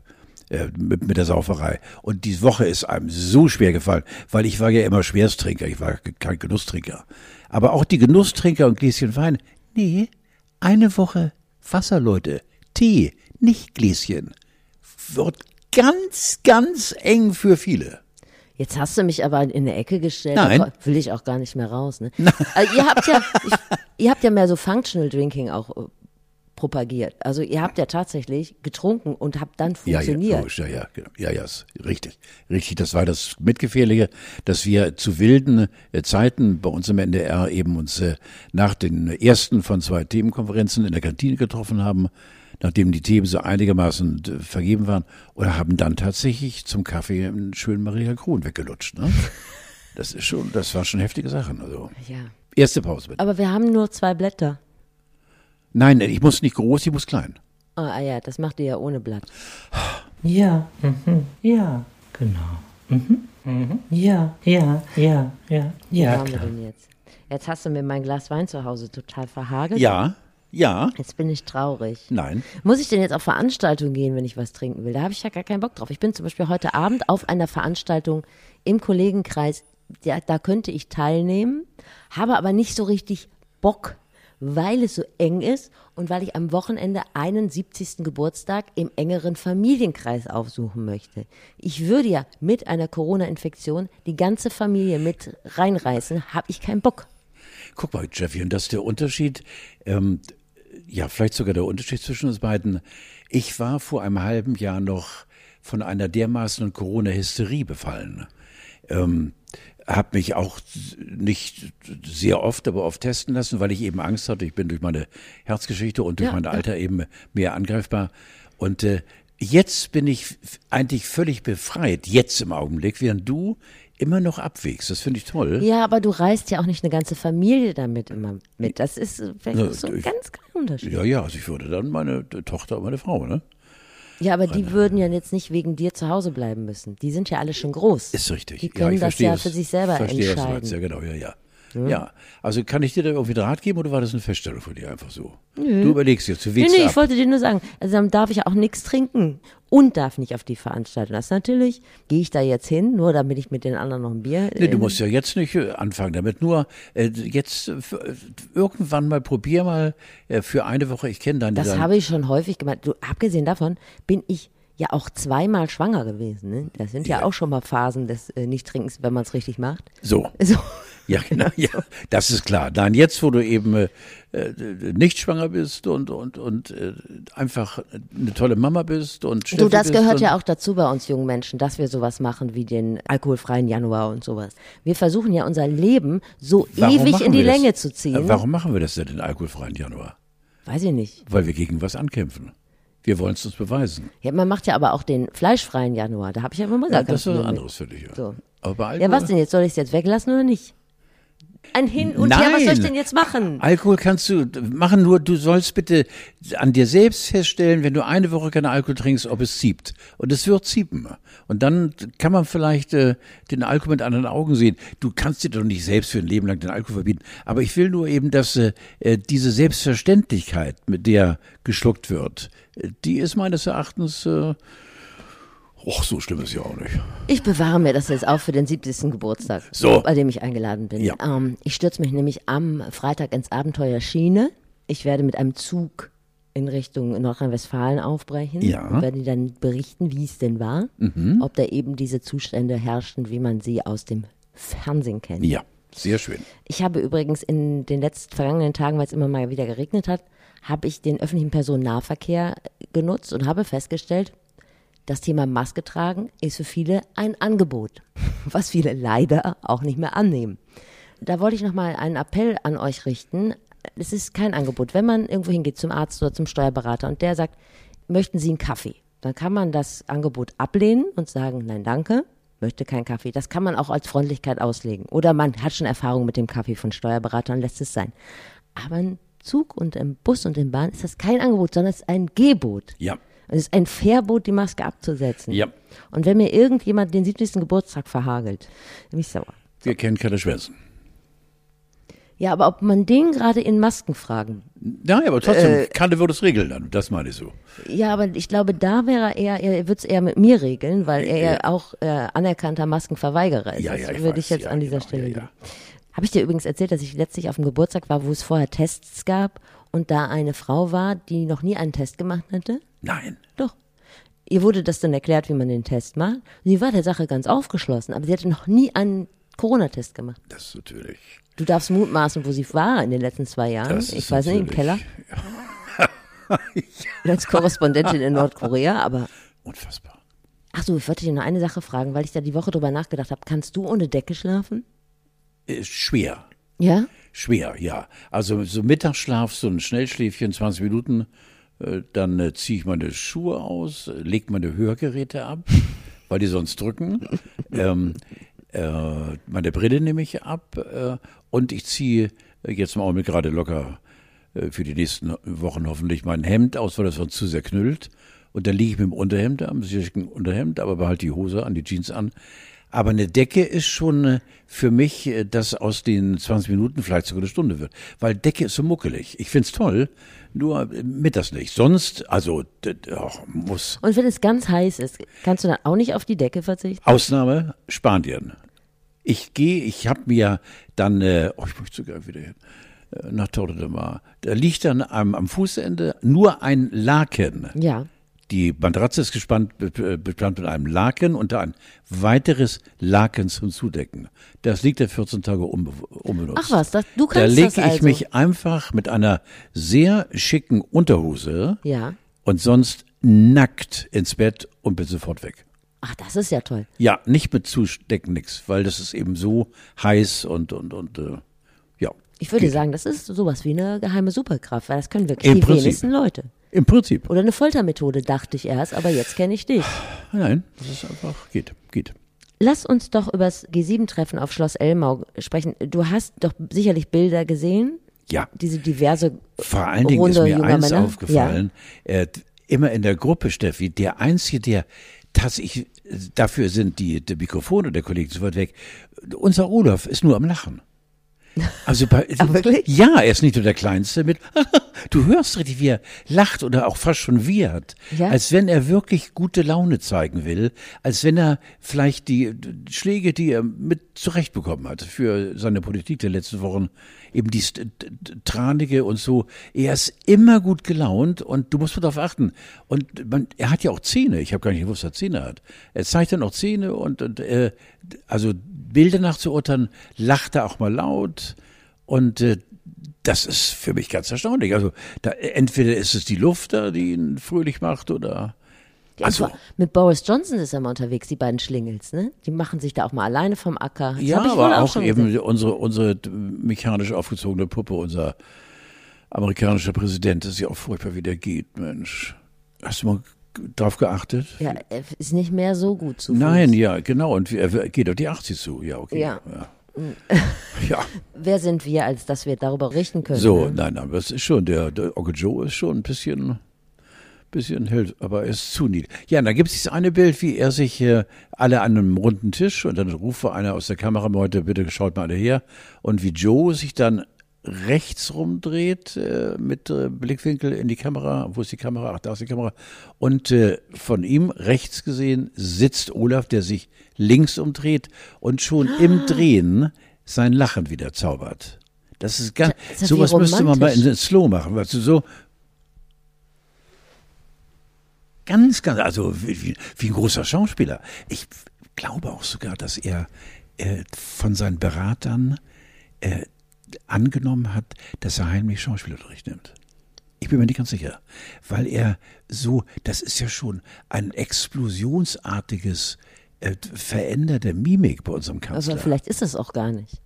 äh, mit, mit der Sauferei. Und die Woche ist einem so schwer gefallen, weil ich war ja immer Schwersttrinker, ich war kein Genusstrinker. Aber auch die Genusstrinker und Gläschen Wein, nee, eine Woche Wasser, Leute, Tee, nicht Gläschen, wird ganz, ganz eng für viele.
Jetzt hast du mich aber in eine Ecke gestellt.
Nein.
Will ich auch gar nicht mehr raus. Ne? Also ihr habt ja, ich, ihr habt ja mehr so Functional Drinking auch äh, propagiert. Also ihr habt ja tatsächlich getrunken und habt dann
Ja, ja,
funktioniert.
logisch, ja, ja, genau. ja, ja, richtig, richtig. Das war das Mitgefährliche, dass wir zu wilden äh, Zeiten bei uns im NDR eben uns äh, nach den ersten von zwei Themenkonferenzen in der Kantine getroffen haben, nachdem die Themen so einigermaßen vergeben waren, und haben dann tatsächlich zum Kaffee einen schönen Maria Kron weggelutscht. Ne? Das ist schon, das war schon heftige Sachen. Also
ja.
erste Pause bitte.
Aber wir haben nur zwei Blätter.
Nein, ich muss nicht groß, ich muss klein.
Oh, ah ja, das macht ihr ja ohne Blatt.
Ja, mhm, ja, genau. Mhm, mhm, ja, ja, ja, ja,
Wo
ja,
wir
klar.
denn jetzt? Jetzt hast du mir mein Glas Wein zu Hause total verhagelt.
Ja, ja,
Jetzt bin ich traurig.
nein.
Muss ich denn jetzt auf Veranstaltungen gehen, wenn ich was trinken will? Da habe ich ja gar keinen Bock drauf. Ich bin zum Beispiel heute Abend auf einer Veranstaltung im Kollegenkreis. Ja, da könnte ich teilnehmen, habe aber nicht so richtig Bock, weil es so eng ist und weil ich am Wochenende einen 70. Geburtstag im engeren Familienkreis aufsuchen möchte. Ich würde ja mit einer Corona-Infektion die ganze Familie mit reinreißen, habe ich keinen Bock.
Guck mal, Jeffy, und das ist der Unterschied, ähm, ja, vielleicht sogar der Unterschied zwischen uns beiden. Ich war vor einem halben Jahr noch von einer dermaßen Corona-Hysterie befallen. Ähm, habe mich auch nicht sehr oft, aber oft testen lassen, weil ich eben Angst hatte. Ich bin durch meine Herzgeschichte und durch
Ja,
mein
ja.
Alter eben mehr angreifbar. Und äh, jetzt bin ich eigentlich völlig befreit, jetzt im Augenblick, während du immer noch abwägst. Das finde ich toll.
Ja, aber du reist ja auch nicht eine ganze Familie damit immer mit. Das ist äh, vielleicht
Ja,
so ein
ich-
ganz kleiner Unterschied.
Ja, ja, also ich würde dann meine Tochter und meine Frau, ne?
Ja, aber die würden ja jetzt nicht wegen dir zu Hause bleiben müssen. Die sind ja alle schon groß.
Ist richtig.
Die
ja,
können
ich
das
verstehe
ja für sich selber
verstehe, was du
entscheiden.
meinst. Ja, genau, ja, ja.
Ne?
Ja, also kann ich dir da irgendwie Rat geben oder war das eine Feststellung von dir einfach so? Du überlegst jetzt, du
Nee,
wägst
nee,
ab.
ich wollte dir nur sagen, also dann darf ich auch nichts trinken und darf nicht auf die Veranstaltung. Das natürlich, gehe ich da jetzt hin, nur damit ich mit den anderen noch ein Bier.
Nee, du musst ja jetzt nicht äh, anfangen damit. Nur äh, jetzt äh, äh, irgendwann mal probier mal äh, für eine Woche. Ich kenne deine.
Das habe ich schon häufig gemacht. Du, abgesehen davon bin ich ja auch zweimal schwanger gewesen. Ne? Das sind ja,
Ja.
auch schon mal Phasen des äh, Nichttrinkens, wenn man es richtig macht.
So.
So.
Ja, genau. Ja, das ist klar. Nein, jetzt, wo du eben äh, äh, nicht schwanger bist und und und äh, einfach eine tolle Mama bist und
Du,
Steffi
das
bist
gehört ja auch dazu bei uns jungen Menschen, dass wir sowas machen wie den alkoholfreien Januar und sowas. Wir versuchen ja unser Leben so
Warum
ewig in die
das?
Länge zu ziehen.
Äh, Warum machen wir das denn den alkoholfreien Januar?
Weiß ich nicht.
Weil wir gegen was ankämpfen. Wir wollen es uns beweisen.
Ja, man macht ja aber auch den fleischfreien Januar. Da habe ich ja immer mal
Ja,
gar
das ist was anderes für dich. Ja.
So.
Aber bei
Ja,
Alkohol,
was denn jetzt? Soll ich es jetzt weglassen oder nicht? Ein Hin und Her, was soll ich
Nein.
denn jetzt machen?
Alkohol kannst du machen, nur du sollst bitte an dir selbst feststellen, wenn du eine Woche keinen Alkohol trinkst, ob es zieht. Und es wird ziepen. Und dann kann man vielleicht äh, den Alkohol mit anderen Augen sehen. Du kannst dir doch nicht selbst für ein Leben lang den Alkohol verbieten. Aber ich will nur eben, dass äh, äh, diese Selbstverständlichkeit, mit der geschluckt wird, die ist meines Erachtens, äh, och, so schlimm ist ja auch nicht.
Ich bewahre mir das jetzt auf für den 70. Geburtstag,
So.
bei dem ich eingeladen bin.
Ja.
Ähm, ich stürze mich nämlich am Freitag ins Abenteuer Schiene. Ich werde mit einem Zug in Richtung Nordrhein-Westfalen aufbrechen
Ja. Mhm.
und werde dann berichten, wie es denn war, ob da eben diese Zustände herrschten, wie man sie aus dem Fernsehen kennt.
Ja, sehr schön.
Ich habe übrigens in den letzten vergangenen Tagen, weil es immer mal wieder geregnet hat, habe ich den öffentlichen Personennahverkehr genutzt und habe festgestellt, das Thema Maske tragen ist für viele ein Angebot, was viele leider auch nicht mehr annehmen. Da wollte ich nochmal einen Appell an euch richten. Es ist kein Angebot. Wenn man irgendwo hingeht zum Arzt oder zum Steuerberater und der sagt, möchten Sie einen Kaffee? Dann kann man das Angebot ablehnen und sagen, nein, danke, möchte keinen Kaffee. Das kann man auch als Freundlichkeit auslegen. Oder man hat schon Erfahrung mit dem Kaffee von Steuerberatern, lässt es sein. Aber Zug und im Bus und in Bahn ist das kein Angebot, sondern es ist ein Gebot.
Ja.
Es ist ein Verbot, die Maske abzusetzen.
Ja.
Und wenn mir irgendjemand den 70. Geburtstag verhagelt, bin ich sauer.
Wir kennen keine Schwänzen.
Ja, aber ob man den gerade in Masken fragen.
Ja, aber trotzdem,
Äh,
Kante würde es regeln dann. Das meine ich so.
Ja, aber ich glaube, da wäre er eher, er wird es eher mit mir regeln, weil er
Ja.
ja auch äh, anerkannter Maskenverweigerer ist.
Ja,
das
ja, ich
würde
weiß.
ich jetzt
Ja,
an dieser
genau,
Stelle
ja.
Habe ich dir übrigens erzählt, dass ich letztlich auf dem Geburtstag war, wo es vorher Tests gab und da eine Frau war, die noch nie einen Test gemacht hatte?
Nein.
Doch. Ihr wurde das dann erklärt, wie man den Test macht. Sie war der Sache ganz aufgeschlossen, aber sie hatte noch nie einen Corona-Test gemacht.
Das ist natürlich.
Du darfst mutmaßen, wo sie war in den letzten zwei Jahren.
Das
Ich weiß nicht, im Keller,
natürlich-
als Korrespondentin in Nordkorea, aber
Unfassbar.
Ach so, ich wollte dir noch eine Sache fragen, weil ich da die Woche drüber nachgedacht habe. Kannst du ohne Decke schlafen?
Ist schwer.
Ja?
Schwer, ja. Also so Mittagsschlaf, so ein Schnellschläfchen, 20 Minuten, äh, dann äh, ziehe ich meine Schuhe aus, äh, leg meine Hörgeräte ab, weil die sonst drücken. ähm, äh, meine Brille nehme ich ab äh, und ich ziehe äh, jetzt im Augenblick gerade locker für die nächsten Wochen hoffentlich mein Hemd aus, weil das sonst zu sehr knüllt. Und dann liege ich mit dem Unterhemd dem schicken Unterhemd, aber behalte die Hose an, die Jeans an. Aber eine Decke ist schon äh, für mich, äh, dass aus den 20 Minuten vielleicht sogar eine Stunde wird. Weil Decke ist so muckelig. Ich find's toll, nur äh, mittags nicht. Sonst, also, ach, muss.
Und wenn es ganz heiß ist, kannst du dann auch nicht auf die Decke verzichten?
Ausnahme Spanien. Ich gehe, ich habe mir dann, äh, oh, ich möchte sogar wieder hin, nach Torre de Mar. Da liegt dann am, am Fußende nur ein Laken.
Ja.
Die Matratze ist gespannt, be- bespannt mit einem Laken und da ein weiteres Laken zum Zudecken. Das liegt da 14 Tage unbe unbenutzt.
Ach was, das, du
Da
kannst
lege
das
ich
also.
mich einfach mit einer sehr schicken Unterhose
Ja.
und sonst nackt ins Bett und bin sofort weg.
Ach, das ist ja toll.
Ja, nicht mit Zudecken nix, weil das ist eben so heiß und und und äh, ja.
Ich würde
Geht.
sagen, das ist sowas wie eine geheime Superkraft, weil das können wirklich
Im
die
Prinzip.
wenigsten Leute.
Im Prinzip.
Oder eine Foltermethode, dachte ich erst, aber jetzt kenne ich dich.
Nein, das ist einfach geht, geht.
Lass uns doch über das G7-Treffen auf Schloss Elmau sprechen. Du hast doch sicherlich Bilder gesehen,
Ja.
diese diverse
Vor allen Dingen ist
Runde
mir
junger
eins
Männer.
aufgefallen, äh, immer in der Gruppe, Steffi, der Einzige, der tatsächlich, dafür sind die, die Mikrofone der Kollegen weit weg, unser Olaf ist nur am Lachen. Also bei,
wirklich?
Ja, er ist nicht nur der Kleinste mit. du hörst richtig, wie er lacht oder auch fast schon wiehert.
Ja?
Als wenn er wirklich gute Laune zeigen will. Als wenn er vielleicht die Schläge, die er mit zurechtbekommen hat für seine Politik der letzten Wochen, eben die tranige und so. Er ist immer gut gelaunt und du musst darauf achten. Und man, er hat ja auch Zähne. Ich habe gar nicht gewusst, dass er Zähne hat. Er zeigt dann auch Zähne und, und äh, also Bilder nachzuurteilen, lacht er auch mal laut und äh, das ist für mich ganz erstaunlich. Also da, entweder ist es die Luft da, die ihn fröhlich macht oder
Ja,
also,
mit Boris Johnson ist er mal unterwegs, die beiden Schlingels, ne? Die machen sich da auch mal alleine vom Acker. Das
ja, aber auch,
schon
eben
gesehen.
unsere, unsere mechanisch aufgezogene Puppe, unser amerikanischer Präsident, das ist ja auch furchtbar, wie der geht, Mensch. Hast du mal drauf geachtet?
Ja, er ist nicht mehr so gut zu
Nein,
Fuß.
ja, genau. Und er geht auf die 80 zu. Ja, okay.
Ja.
Ja. ja.
Wer sind wir, als dass wir darüber richten können?
So,
ne?
nein, aber es ist schon, der, der Onkel Joe ist schon ein bisschen, bisschen hält, aber er ist zu niedrig. Ja, und da gibt es dieses eine Bild, wie er sich äh, alle an einem runden Tisch und dann ruft einer aus der Kamera, Leute, bitte schaut mal alle her. Und wie Joe sich dann rechts rumdreht äh, mit äh, Blickwinkel in die Kamera. Wo ist die Kamera? Ach, da ist die Kamera. Und äh, von ihm rechts gesehen sitzt Olaf, der sich links umdreht und schon im Drehen sein Lachen wieder zaubert. Das ist ganz,
Das ist ja
sowas müsste man mal in Slow machen, weißt du, so ganz, ganz, also wie, wie, wie ein großer Schauspieler. Ich glaube auch sogar, dass er äh, von seinen Beratern äh, angenommen hat, dass er heimlich Schauspielunterricht nimmt. Ich bin mir nicht ganz sicher, weil er so, das ist ja schon ein explosionsartiges äh, Veränder der Mimik bei unserem Kanzler.
Also vielleicht ist es auch gar nicht.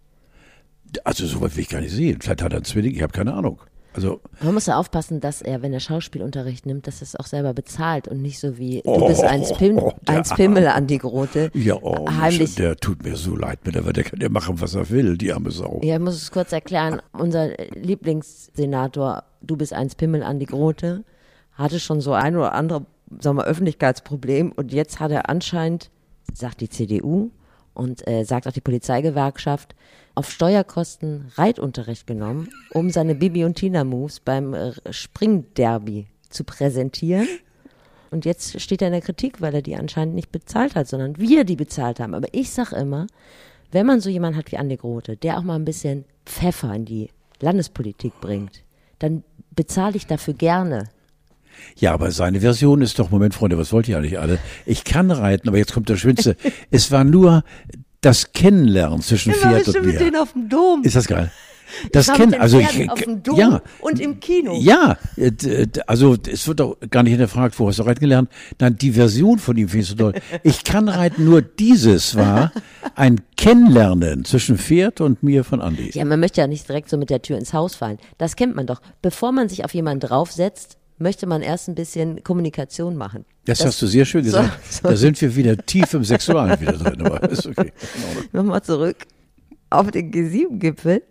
Also so weit will ich gar nicht sehen. Vielleicht hat er einen Zwilling, ich habe keine Ahnung. Also
Man muss ja aufpassen, dass er, wenn er Schauspielunterricht nimmt, dass er es auch selber bezahlt und nicht so wie du bist ein, Spim
Oh,
ein
der
Spimmel an die Grote.
ja, oh,
heimlich.
der tut mir so leid mit, aber der kann ja machen, was er will, die arme Sau.
Ja, ich muss es kurz erklären. Unser Lieblingssenator, du bist ein Pimmel an die Grote, hatte schon so ein oder andere, sagen wir, Öffentlichkeitsproblem und jetzt hat er anscheinend, sagt die CDU und äh, sagt auch die Polizeigewerkschaft, auf Steuerkosten Reitunterricht genommen, um seine Bibi und Tina Moves beim äh, Springderby zu präsentieren. Und jetzt steht er in der Kritik, weil er die anscheinend nicht bezahlt hat, sondern wir die bezahlt haben. Aber ich sag immer, wenn man so jemanden hat wie Andi Grote, der auch mal ein bisschen Pfeffer in die Landespolitik bringt, dann bezahle ich dafür gerne.
Ja, aber seine Version ist doch, Moment, Freunde, was wollt ihr eigentlich alle? Ich kann reiten, aber jetzt kommt der Schwinste. es war nur das Kennenlernen zwischen Pferd und mir.
auf dem Dom.
Ist das geil? Das kennen,
mit
also ich,
auf dem Dom
ja,
und im Kino.
Ja, äh, d- also es wird doch gar nicht hinterfragt, wo hast du reiten gelernt? Nein, die Version von ihm finde ich so toll. Ich kann reiten, nur dieses war ein Kennenlernen zwischen Pferd und mir von Andi.
Ja, man möchte ja nicht direkt so mit der Tür ins Haus fallen. Das kennt man doch. Bevor man sich auf jemanden draufsetzt, möchte man erst ein bisschen Kommunikation machen.
Das, hast du sehr schön
so-
gesagt.
so-
Da sind wir wieder tief im Sexualen wieder drin, aber ist okay.
Nochmal zurück auf den G7-Gipfel.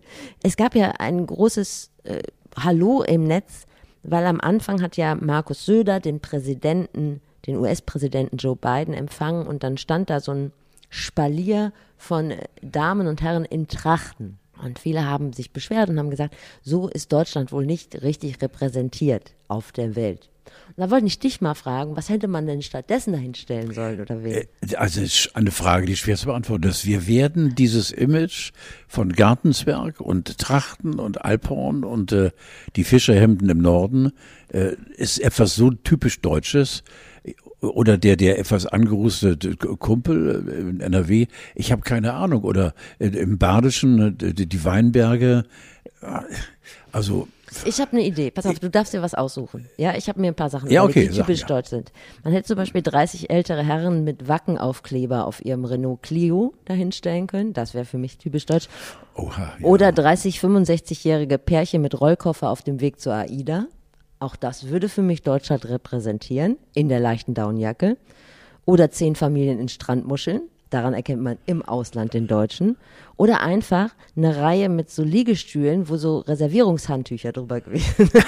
Es gab ja ein großes äh, Hallo im Netz, weil am Anfang hat ja Markus Söder den Präsidenten, den US-Präsidenten Joe Biden empfangen und dann stand da so ein Spalier von Damen und Herren in Trachten. Und viele haben sich beschwert und haben gesagt, so ist Deutschland wohl nicht richtig repräsentiert auf der Welt. Und da wollte ich dich mal fragen, was hätte man denn stattdessen dahinstellen sollen oder wen?
Also es ist eine Frage, die schwer zu beantworten ist. Wir werden dieses Image von Gartensberg und Trachten und Alphorn und äh, die Fischerhemden im Norden äh, ist etwas so typisch Deutsches. Oder der, der etwas angerustete Kumpel äh, in NRW, ich habe keine Ahnung. Oder äh, im Badischen äh, die, Weinberge. Also
Ich habe eine Idee. Pass auf, du darfst dir was aussuchen. Ja, ich habe mir ein paar Sachen
Ja, okay,
die
sag
typisch
mir.
deutsch sind. Man hätte zum Beispiel 30 ältere Herren mit Wackenaufkleber auf ihrem Renault Clio dahinstellen können. Das wäre für mich typisch deutsch.
oha, ja.
Oder 30, 65-jährige Pärchen mit Rollkoffer auf dem Weg zur AIDA. Auch das würde für mich Deutschland repräsentieren, in der leichten Downjacke. Oder zehn Familien in Strandmuscheln. Daran erkennt man im Ausland den Deutschen. Oder einfach eine Reihe mit so Liegestühlen, wo so Reservierungshandtücher drüber gewesen sind.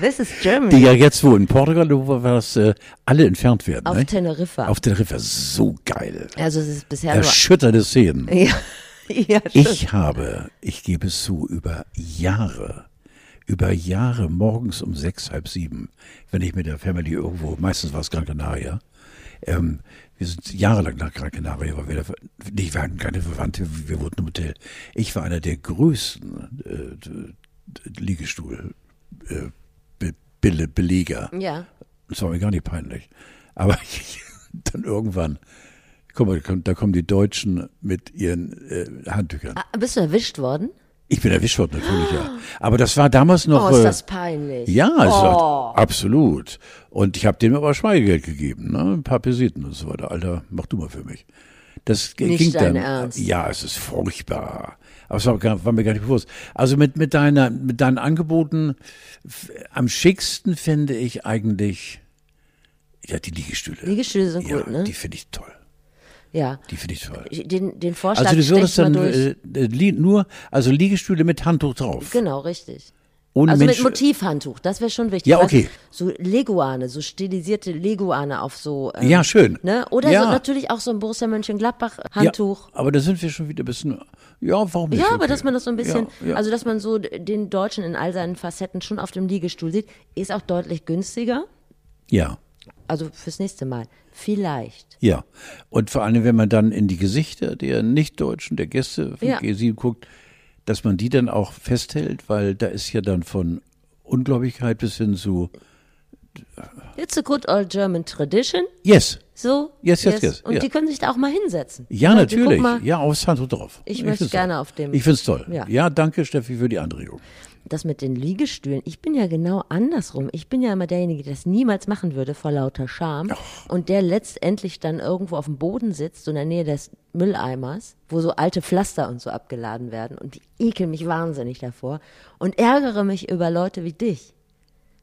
This is Germany.
Die ja jetzt wo in Portugal, wo was äh, alle entfernt werden.
Auf
ne?
Teneriffa.
Auf Teneriffa, so geil.
also es ist bisher
Erschütternde Szenen.
Ja, ja.
Ich habe, ich gebe es zu, über Jahre, über Jahre morgens um sechs, halb sieben, wenn ich mit der Family irgendwo, meistens war es Gran Canaria, ähm, wir sind jahrelang nach Gran Canaria, weil wir da, nicht, wir hatten keine Verwandte, wir wohnten im Hotel. Ich war einer der größten äh, Liegestuhl äh, Be
ja.
Das war mir gar nicht peinlich. Aber dann irgendwann, guck mal, da kommen- die Deutschen mit ihren äh, Handtüchern.
Ah, bist du erwischt worden?
Ich bin erwischt worden, natürlich, ja. Aber das war damals noch.
Oh, ist
äh,
das peinlich.
ja,
oh.
absolut. Und ich habe dem aber Schweigegeld gegeben, ne? ein paar Peseten und so weiter. Alter, mach du mal für mich. Das
Nicht
ging
dein
dann.
Ernst.
Ja, es ist furchtbar. Aber es war, war mir gar nicht bewusst. Also mit, mit, deiner, mit deinen Angeboten, am schicksten finde ich eigentlich, ja, die Liegestühle.
Liegestühle sind
ja,
gut, ne?
Die finde ich toll.
Ja.
Die finde ich toll.
Den, den Vorschlag
Also du würdest dann äh, äh, nur, also Liegestühle mit Handtuch drauf.
Genau, richtig.
Ohne
Also
Mensch,
mit Motivhandtuch, das wäre schon wichtig.
Ja, okay.
So Leguane, so stilisierte Leguane auf so. Ähm,
Ja, schön.
Ne? Oder
Ja.
so natürlich auch so ein Borussia Mönchengladbach
ja, aber da sind wir schon wieder ein bisschen, ja, warum nicht?
Ja, aber
Okay.
dass man das so ein bisschen,
ja.
also dass man so den Deutschen in all seinen Facetten schon auf dem Liegestuhl sieht, ist auch deutlich günstiger.
ja.
Also fürs nächste Mal. Vielleicht.
Ja, und vor allem, wenn man dann in die Gesichter der Nicht-Deutschen, der Gäste von
Ja.
G7 guckt, dass man die dann auch festhält, weil da ist ja dann von Ungläubigkeit bis hin zu
It's a good old German tradition.
Yes.
So.
Yes, yes, yes,
Und
ja.
die können sich da auch mal hinsetzen.
Ja,
Weil,
natürlich.
Mal,
ja, aufs Handtuch drauf.
Ich möchte
find's
gerne
toll.
auf dem-
Ich find's toll.
Ja.
Ja. danke, Steffi, für die Anregung.
Das mit den Liegestühlen, ich bin ja genau andersrum. Ich bin ja immer derjenige, der das niemals machen würde vor lauter Scham und der letztendlich dann irgendwo auf dem Boden sitzt, so in der Nähe des Mülleimers, wo so alte Pflaster und so abgeladen werden und die ekeln mich wahnsinnig davor und ärgere mich über Leute wie dich.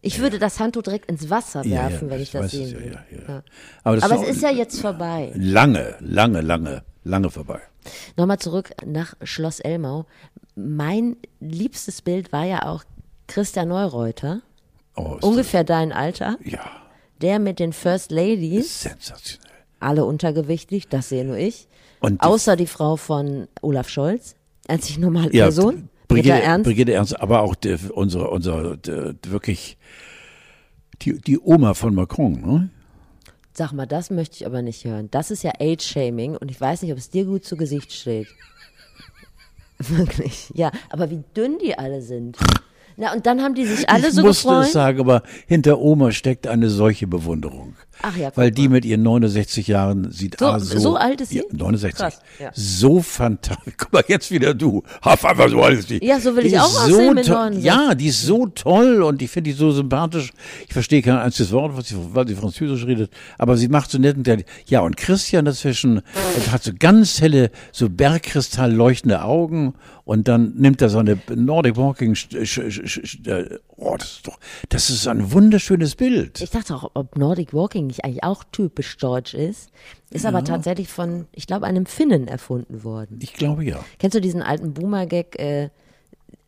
Ich würde das Handtuch direkt ins Wasser
Ja,
werfen,
ja,
wenn ich,
ich
das sehen
ja,
würde.
ja, ja.
Ja.
Aber,
Aber
ist
es ist ja jetzt vorbei.
lange, lange, lange, lange vorbei.
Nochmal zurück nach Schloss Elmau. Mein liebstes Bild war ja auch Christian Neureuter,
Oh,
ungefähr dein Alter,
das, ja,
der mit den First Ladies,
sensationell.
alle untergewichtig, das sehe nur ich,
Und die-
außer die Frau von Olaf Scholz, einzig normale
Ja,
Person,
Brigitte,
Britta Ernst.
Brigitte Ernst, aber auch der, unsere, unsere der, wirklich die, die Oma von Macron, ne?
Sag mal, das möchte ich aber nicht hören. Das ist ja Age-Shaming und ich weiß nicht, ob es dir gut zu Gesicht steht. Wirklich, ja. Aber wie dünn die alle sind. Na, und dann haben die sich alle
ich
so
musste
gefreut.
es sagen, aber hinter Oma steckt eine solche Bewunderung.
Ach ja,
Weil die mit ihren 69 Jahren sieht
So-
ah, so,
so alt ist sie?
Ja, 69.
Krass, ja.
So fantastisch. Guck mal, jetzt wieder du. Auf einmal so alt ist die.
Ja, so will
die
ich auch
so
aussehen mit
to-
69.
Ja, die ist so toll und ich finde die so sympathisch. Ich verstehe kein einziges Wort, was sie, weil sie Französisch redet, aber sie macht so nett. und der- Ja, und Christian dazwischen der hat so ganz helle, so Bergkristall leuchtende Augen und dann nimmt er so eine Nordic Walking. Äh, oh, das ist doch, das ist ein wunderschönes Bild.
Ich dachte auch, ob Nordic Walking nicht eigentlich auch typisch deutsch ist. Ist aber tatsächlich von, ich glaube, einem Finnen erfunden worden.
Ich glaube ja.
Kennst du diesen alten Boomer-Gag? Äh,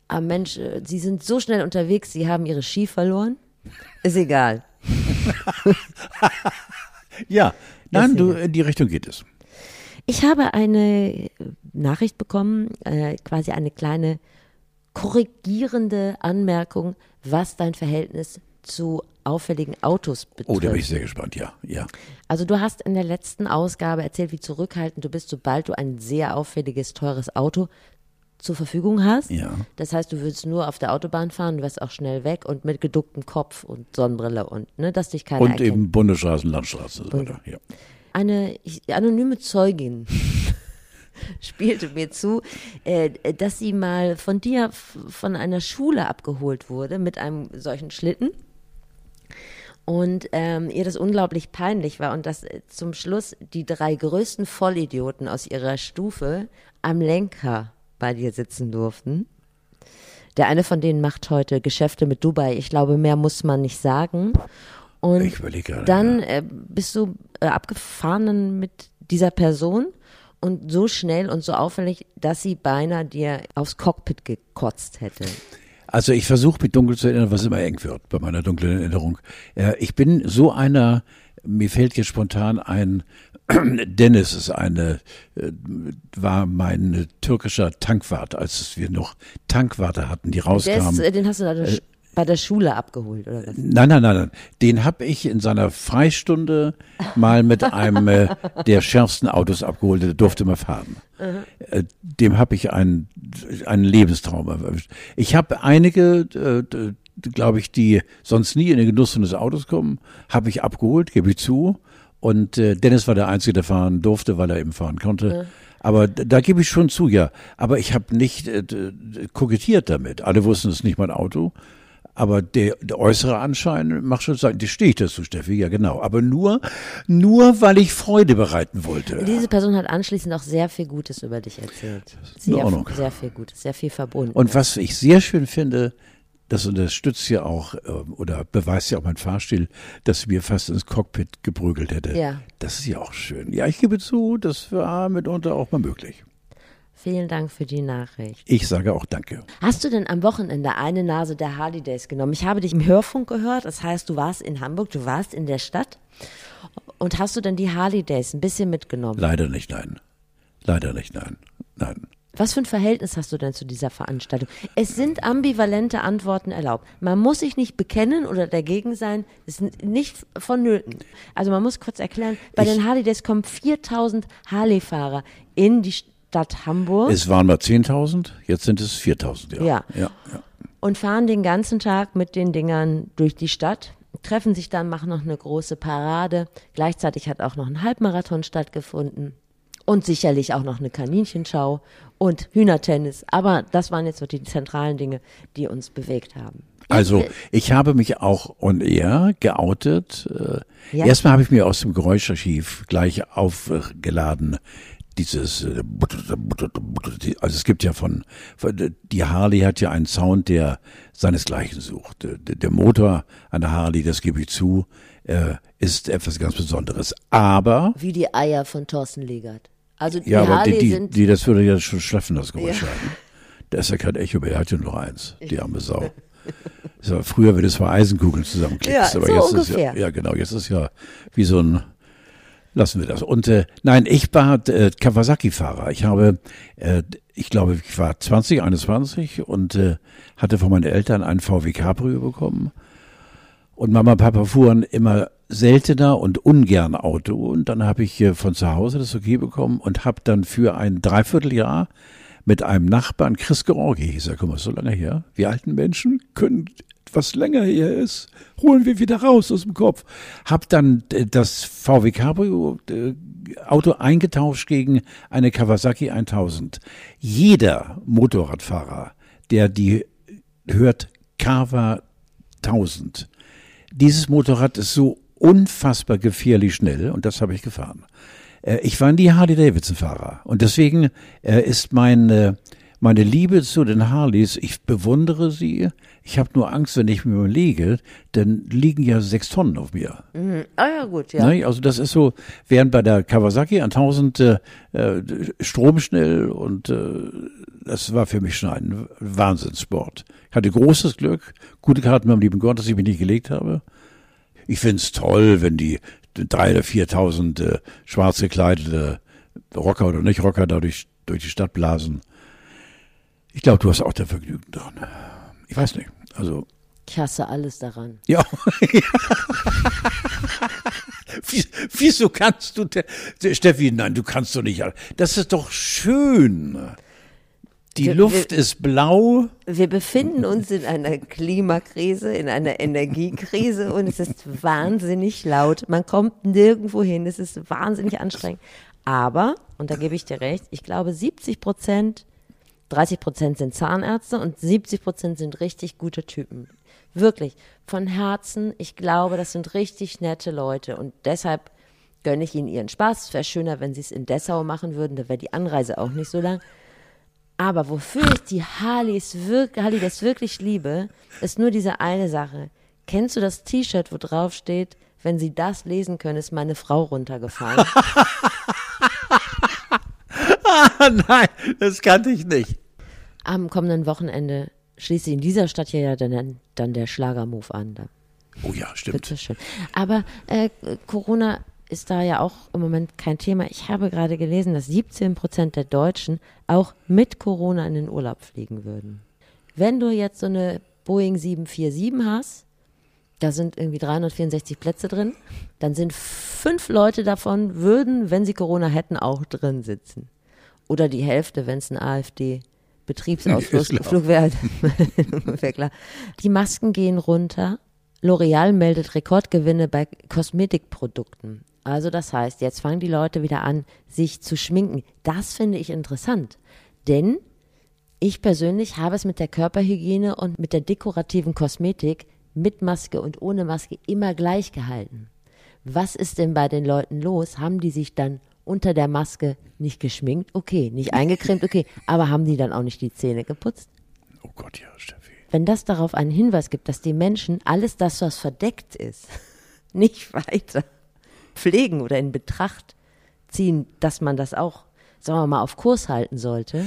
ah Mensch, äh, Sie sind so schnell unterwegs, Sie haben Ihre Ski verloren? Ist egal.
Ja, nein, du, in die Richtung geht es.
Ich habe eine Nachricht bekommen, äh, quasi eine kleine korrigierende Anmerkung, was dein Verhältnis zu auffälligen Autos betrifft.
Oh, da bin ich sehr gespannt, ja, ja.
Also du hast in der letzten Ausgabe erzählt, wie zurückhaltend du bist, sobald du ein sehr auffälliges, teures Auto zur Verfügung hast.
Ja.
Das heißt, du willst nur auf der Autobahn fahren, du wärst auch schnell weg und mit geducktem Kopf und Sonnenbrille und ne, dass dich keiner
Und
erkennt.
eben Bundesstraßen, Landstraßen und so weiter. Ja.
Eine ich, anonyme Zeugin spielte mir zu, äh, dass sie mal von dir von einer Schule abgeholt wurde mit einem solchen Schlitten. Und ähm, ihr das unglaublich peinlich war und dass äh, zum Schluss die drei größten Vollidioten aus ihrer Stufe am Lenker bei dir sitzen durften. Der eine von denen macht heute Geschäfte mit Dubai. Ich glaube, mehr muss man nicht sagen. Und dann äh, bist du äh, abgefahren mit dieser Person und so schnell und so auffällig, dass sie beinahe dir aufs Cockpit gekotzt hätte.
Also ich versuche mich dunkel zu erinnern, was immer eng wird bei meiner dunklen Erinnerung. Äh, ich bin so einer, mir fällt jetzt spontan ein, Dennis ist eine, äh, war mein türkischer Tankwart, als wir noch Tankwarte hatten, die rauskamen.
Ist, den hast du da äh, bei der Schule abgeholt, oder was?
Nein, nein, nein, nein. Den habe ich in seiner Freistunde mal mit einem äh, der schärfsten Autos abgeholt, der durfte mal fahren. Uh Dem habe ich einen, einen Lebenstraum erwischt. Ich habe einige, äh, glaube ich, die sonst nie in den Genuss eines Autos kommen, habe ich abgeholt, gebe ich zu. Und äh, Dennis war der Einzige, der fahren durfte, weil er eben fahren konnte. Ja. Aber da gebe ich schon zu, ja. Aber ich habe nicht äh, kokettiert damit. Alle wussten, es ist nicht mein Auto. Aber der, der äußere Anschein macht schon sagen, die stehe ich dazu, Steffi, ja genau. Aber nur, nur weil ich Freude bereiten wollte.
Diese Person hat anschließend auch sehr viel Gutes über dich erzählt. Sehr, sehr viel Gutes, sehr viel verbunden.
Und was ich sehr schön finde, das unterstützt ja auch äh, oder beweist ja auch mein Fahrstil, dass mir fast ins Cockpit geprügelt hätte. Ja. Das ist ja auch schön. Ja, ich gebe zu, das war mitunter auch mal möglich.
Vielen Dank für die Nachricht.
Ich sage auch Danke.
Hast du denn am Wochenende eine Nase der Harley Days genommen? Ich habe dich im Hörfunk gehört, das heißt, du warst in Hamburg, du warst in der Stadt. Und hast du denn die Harley Days ein bisschen mitgenommen?
Leider nicht, nein. Leider nicht, nein. Nein.
Was für ein Verhältnis hast du denn zu dieser Veranstaltung? Es sind ambivalente Antworten erlaubt. Man muss sich nicht bekennen oder dagegen sein, ist nicht vonnöten. Also man muss kurz erklären, bei ich den Harley Days kommen 4000 Harley-Fahrer in die Stadt Hamburg.
Es waren mal 10.000, jetzt sind es 4.000, ja.
Ja. ja. ja. Und fahren den ganzen Tag mit den Dingern durch die Stadt, treffen sich dann, machen noch eine große Parade. Gleichzeitig hat auch noch ein Halbmarathon stattgefunden. Und sicherlich auch noch eine Kaninchenschau und Hühnertennis. Aber das waren jetzt so die zentralen Dinge, die uns bewegt haben.
Also ich habe mich auch on air geoutet. Äh, ja. Erstmal habe ich mir aus dem Geräuscharchiv gleich aufgeladen dieses, äh, also es gibt ja von, die Harley hat ja einen Sound, der seinesgleichen sucht. Der Motor an der Harley, das gebe ich zu, äh, ist etwas ganz Besonderes. Aber.
Wie die Eier von Thorsten Legert. Also die
ja,
Harley
aber die,
sind
die, das würde ja schon schleffen, das Geräusch ja. haben. Da ist ja kein Echo mehr, er hat ja nur eins, die arme Sau. Das war früher, wenn du zwei Eisenkugeln zusammenklickst.
Ja,
aber
so
jetzt
ungefähr.
Ist ja, ja, genau, jetzt ist ja wie so ein Lassen wir das. Und äh, nein, ich war äh, Kawasaki-Fahrer. Ich habe, äh, ich glaube, ich war 20, 21 und äh, hatte von meinen Eltern einen VW Cabrio bekommen. Und Mama und Papa fuhren immer seltener und ungern Auto. Und dann habe ich äh, von zu Hause das okay bekommen und habe dann für ein Dreivierteljahr mit einem Nachbarn, Chris Georgi hieß er, guck mal, so lange her. Wir alten Menschen können was länger her ist, holen wir wieder raus aus dem Kopf. Hab dann äh, das VW Cabrio äh, Auto eingetauscht gegen eine Kawasaki 1000. Jeder Motorradfahrer, der die hört Kawa 1000. Dieses Motorrad ist so unfassbar gefährlich schnell und das habe ich gefahren. Äh, ich war nie Harley Davidson Fahrer und deswegen ist mein meine Liebe zu den Harleys, ich bewundere sie. Ich habe nur Angst, wenn ich mir überlege, dann liegen ja sechs Tonnen auf mir.
Mhm. Ah ja, gut, ja.
Ne? Also das ist so, während bei der Kawasaki an 1000 äh, stromschnell und äh, das war für mich schon ein Wahnsinnssport. Ich hatte großes Glück, gute Karten beim lieben Gott, dass ich mich nicht gelegt habe. Ich find's toll, wenn die drei oder viertausend äh, schwarz gekleidete Rocker oder nicht Rocker dadurch durch die Stadt blasen. Ich glaube, du hast auch da Vergnügen dran. Ich weiß nicht. Also.
Ich hasse alles daran.
Ja. Wieso kannst du, Steffi, nein, du kannst doch nicht. Das ist doch schön. Die wir, Luft wir, ist blau.
Wir befinden uns in einer Klimakrise, in einer Energiekrise und es ist wahnsinnig laut. Man kommt nirgendwo hin. Es ist wahnsinnig anstrengend. Aber, und da gebe ich dir recht, ich glaube, 70 Prozent 30 Prozent sind Zahnärzte und 70 Prozent sind richtig gute Typen. Wirklich, von Herzen, ich glaube, das sind richtig nette Leute und deshalb gönne ich ihnen ihren Spaß. Es wäre schöner, wenn sie es in Dessau machen würden, da wäre die Anreise auch nicht so lang. Aber wofür ich die Harleys Harley das wirklich liebe, ist nur diese eine Sache. Kennst du das T-Shirt, wo drauf steht, wenn Sie das lesen können, ist meine Frau runtergefallen?
Nein, das kannte ich nicht.
Am kommenden Wochenende schließlich in dieser Stadt hier ja dann, dann der Schlagermove an. Da
Oh ja, stimmt.
so schön. Aber äh, Corona ist da ja auch im Moment kein Thema. Ich habe gerade gelesen, dass 17 Prozent der Deutschen auch mit Corona in den Urlaub fliegen würden. Wenn du jetzt so eine Boeing 747 hast, da sind irgendwie 364 Plätze drin, dann sind fünf Leute davon, würden, wenn sie Corona hätten, auch drin sitzen. Oder die Hälfte, wenn es ein
Ist
AfD-Betriebsausflug wäre. Ungefähr klar. Die Masken gehen runter. L'Oreal meldet Rekordgewinne bei Kosmetikprodukten. Also das heißt, jetzt fangen die Leute wieder an, sich zu schminken. Das finde ich interessant. Denn ich persönlich habe es mit der Körperhygiene und mit der dekorativen Kosmetik mit Maske und ohne Maske immer gleich gehalten. Was ist denn bei den Leuten los? Haben die sich dann unter der Maske nicht geschminkt? Okay, nicht eingecremt, okay, aber haben die dann auch nicht die Zähne geputzt?
Oh Gott, ja, Steffi.
Wenn das darauf einen Hinweis gibt, dass die Menschen alles das, was verdeckt ist, nicht weiter pflegen oder in Betracht ziehen, dass man das auch, sagen wir mal, auf Kurs halten sollte,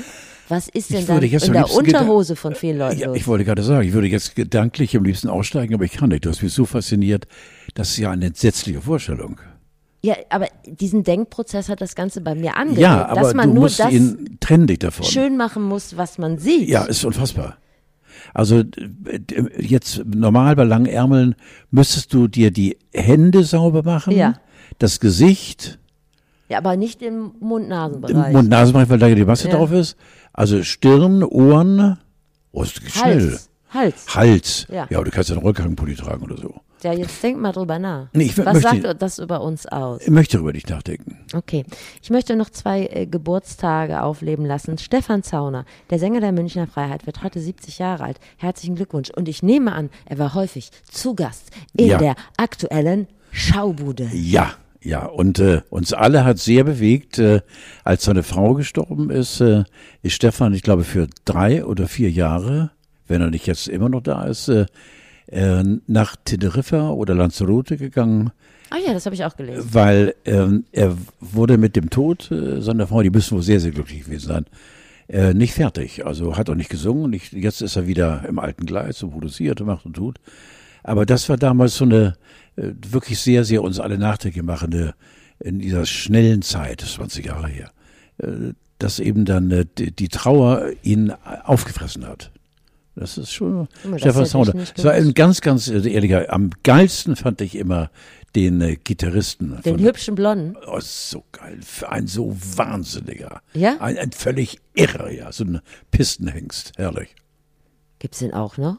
was ist denn dann
jetzt
in der Unterhose von vielen Leuten
Ja,
los?
ich wollte gerade sagen, ich würde jetzt gedanklich am liebsten aussteigen, aber ich kann nicht. Du hast mich so fasziniert. Das ist ja eine entsetzliche Vorstellung.
Ja, aber diesen Denkprozess hat das Ganze bei mir angeregt,
Ja, aber
dass man
du
nur
musst
das
ihn trenn dich davon.
schön machen muss, was man sieht.
Ja, ist unfassbar. Also jetzt normal bei langen Ärmeln müsstest du dir die Hände sauber machen,
Ja.
Das Gesicht,
Ja, aber nicht im
im
Mund-Nasen-Bereich.
Mund-Nasenbereich, weil da ja die Maske
Ja.
drauf ist. Also Stirn, Ohren, oh, ist schnell.
Hals. Hals.
Hals.
Ja.
ja, du kannst ja einen Rückhangpulli tragen oder so.
Ja, jetzt denk mal drüber nach.
Nee, ich
was
möchte-
sagt das über uns aus?
Ich möchte darüber nicht nachdenken.
Okay, ich möchte noch zwei äh, Geburtstage aufleben lassen. Stefan Zauner, der Sänger der Münchner Freiheit, wird heute 70 Jahre alt. Herzlichen Glückwunsch. Und ich nehme an, er war häufig zu Gast in
Ja.
der aktuellen Schaubude.
Ja, ja. Und äh, uns alle hat sehr bewegt, äh, als seine Frau gestorben ist, äh, ist Stefan, ich glaube, für drei oder vier Jahre, wenn er nicht jetzt immer noch da ist, äh, äh, nach Teneriffa oder Lanzarote gegangen,
Ah ja, das habe ich auch gelesen.
weil ähm, er wurde mit dem Tod äh, seiner Frau, die müssen wohl sehr, sehr glücklich gewesen sein, äh, nicht fertig. Also hat auch nicht gesungen. Nicht, jetzt ist er wieder im alten Gleis und produziert und macht und tut. Aber das war damals so eine wirklich sehr, sehr uns alle nachträglich machende in dieser schnellen Zeit, das ist 20 Jahre her, äh, dass eben dann äh, die, Trauer ihn aufgefressen hat. Das ist schon
das
Stefan
nicht
Es war ein ganz, ganz äh, ehrlicher. Am geilsten fand ich immer den äh, Gitarristen.
Den hübschen Blonden.
Oh, so geil. Ein so wahnsinniger.
Ja?
Ein, ein völlig irrer, ja. So ein Pistenhengst. Herrlich.
Gibt's den auch noch?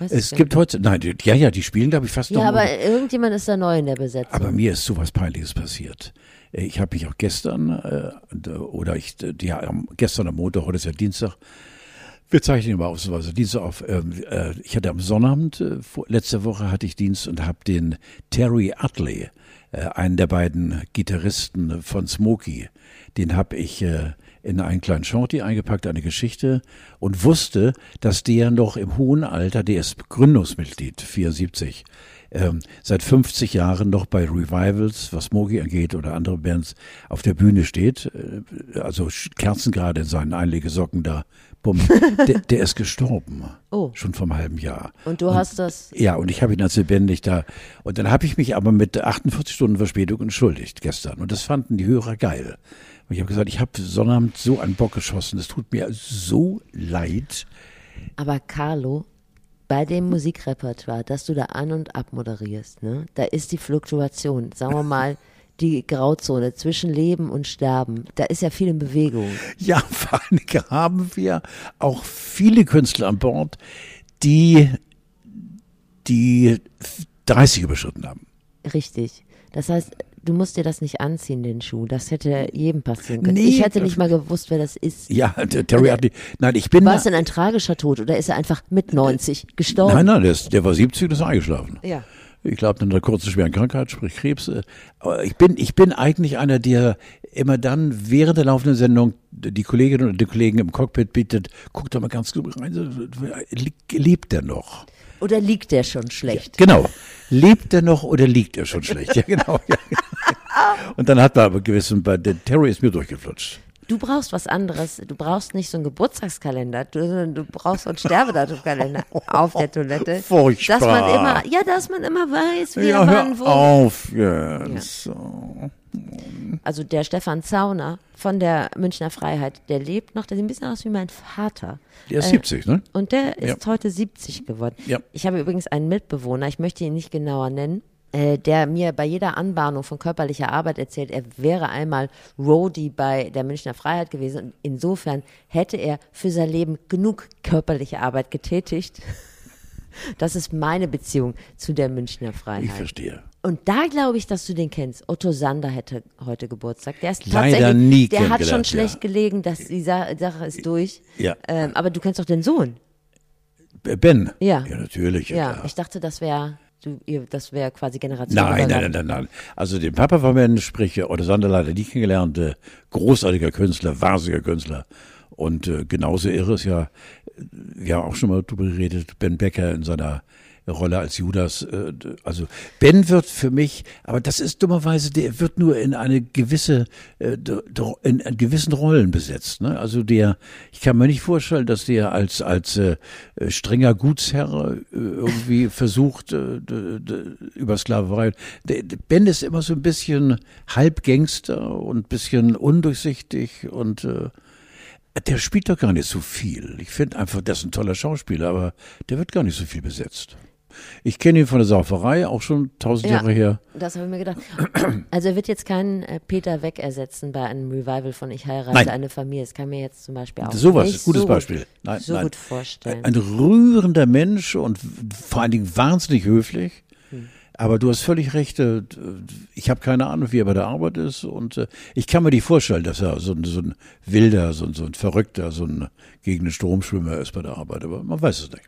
Es gibt heute, nein, die, ja, ja, die spielen, glaube ich, fast noch.
Ja, aber
mal.
irgendjemand ist da neu in der Besetzung.
aber mir ist sowas Peinliches passiert. Äh, Ich habe mich auch gestern, äh, oder ich, ja, gestern am Montag, heute ist ja Dienstag, wir zeichnen immer ausnahmsweise Dienstag auf. Ähm, äh, ich hatte am Sonnabend, äh, vor, letzte Woche hatte ich Dienst und habe den Terry Utley, äh, einen der beiden Gitarristen von Smokey, den habe ich äh, in einen kleinen Shorty eingepackt, eine Geschichte und wusste, dass der noch im hohen Alter, der ist Gründungsmitglied, 74, ähm, seit 50 Jahren noch bei Revivals, was Smokey angeht oder andere Bands, auf der Bühne steht, äh, also Kerzen gerade in seinen Einlegesocken da, bumm, der, der ist gestorben.
Oh.
Schon vom halben Jahr.
Und du hast das.
Ja, und ich habe ihn als lebendig da. Und dann habe ich mich aber mit 48 Stunden Verspätung entschuldigt gestern. Und das fanden die Hörer geil. Und ich habe gesagt, ich habe Sonnabend so einen Bock geschossen. Es tut mir so leid.
Aber Carlo, bei dem Musikrepertoire, das du da an und ab moderierst, ne, da ist die Fluktuation, sagen wir mal, die Grauzone zwischen Leben und Sterben. Da ist ja viel in Bewegung.
Ja, vor allem haben wir auch viele Künstler an Bord, die die 30 überschritten haben.
Richtig. Das heißt, du musst dir das nicht anziehen, den Schuh. Das hätte jedem passieren können.
Nee,
ich hätte nicht mal gewusst, wer das ist.
Ja, Terry Utley. Nein, ich bin.
War es denn ein tragischer Tod oder ist er einfach mit 90 gestorben?
Nein, nein, der, ist, der war 70 und ist eingeschlafen.
Ja.
Ich glaube, in einer kurzen schweren Krankheit, sprich Krebs. äh, Aber ich bin, ich bin eigentlich einer, der immer dann während der laufenden Sendung die Kolleginnen und die Kollegen im Cockpit bittet, guck doch mal ganz gut rein, le- lebt der noch?
Oder liegt der schon schlecht?
Genau. Lebt er noch oder liegt er schon schlecht? Ja, genau. Ja. Und dann hat man aber gewissen, bei der Terry ist mir durchgeflutscht.
Du brauchst was anderes. Du brauchst nicht so einen Geburtstagskalender, du, du brauchst so einen Sterbedatumkalender auf der Toilette.
Furchtbar.
Dass man immer, ja, dass man immer weiß, wer
Ja,
wann wo.
auf jetzt. So.
Also der Stefan Zauner von der Münchner Freiheit, der lebt noch, der sieht ein bisschen aus wie mein Vater.
Der ist
Äh,
70, ne?
Und der ist
Ja.
heute 70 geworden.
Ja.
Ich habe übrigens einen Mitbewohner, ich möchte ihn nicht genauer nennen, der mir bei jeder Anbahnung von körperlicher Arbeit erzählt, er wäre einmal Roadie bei der Münchner Freiheit gewesen. Und insofern hätte er für sein Leben genug körperliche Arbeit getätigt. Das ist meine Beziehung zu der Münchner
Ich
Freiheit.
verstehe.
Und da glaube ich, dass du den kennst. Otto Sander hätte heute Geburtstag. Der ist
Leider
tatsächlich,
nie
der hat schon schlecht
ja.
gelegen, dass die Sa Sache ist durch.
Ja.
Ähm, aber du kennst doch den Sohn.
Ben?
Ja.
Ja, natürlich.
Ja,
klar.
ich dachte, das wäre, du, ihr, das wäre quasi Generation.
Nein, nein, nein, nein, nein. Also den Papa von Ben, sprich Otto Sander, leider nie kennengelernt. Äh, großartiger Künstler, wahnsinniger Künstler. Und äh, genauso irre ist ja, wir haben auch schon mal drüber geredet, Ben Becker in seiner Rolle als Judas. Äh, also Ben wird für mich, aber das ist dummerweise, der wird nur in eine gewisse, äh, in, gewissen Rollen besetzt. Ne? Also der, ich kann mir nicht vorstellen, dass der als als äh, strenger Gutsherr äh, irgendwie versucht äh, über Sklaverei. Ben ist immer so ein bisschen halb Gangster und bisschen undurchsichtig und äh, der spielt doch gar nicht so viel. Ich finde einfach, der ist ein toller Schauspieler, aber der wird gar nicht so viel besetzt. Ich kenne ihn von der Sauferei, auch schon tausend
Ja.
Jahre her.
Das habe ich mir gedacht. Also er wird jetzt keinen äh, Peter Weg ersetzen bei einem Revival von Ich heirate
Nein.
eine Familie. Das kann mir jetzt zum Beispiel auch
Sowas,
nicht
gutes
so
Beispiel.
Gut,
Nein,
so
nein.
gut vorstellen.
Ein rührender Mensch und vor allen Dingen wahnsinnig höflich.
Hm.
Aber du hast völlig recht. äh, Ich habe keine Ahnung, wie er bei der Arbeit ist. Und äh, ich kann mir nicht vorstellen, dass er so ein, so ein wilder, so ein, so ein verrückter, so ein gegen den Stromschwimmer ist bei der Arbeit. Aber man weiß es nicht.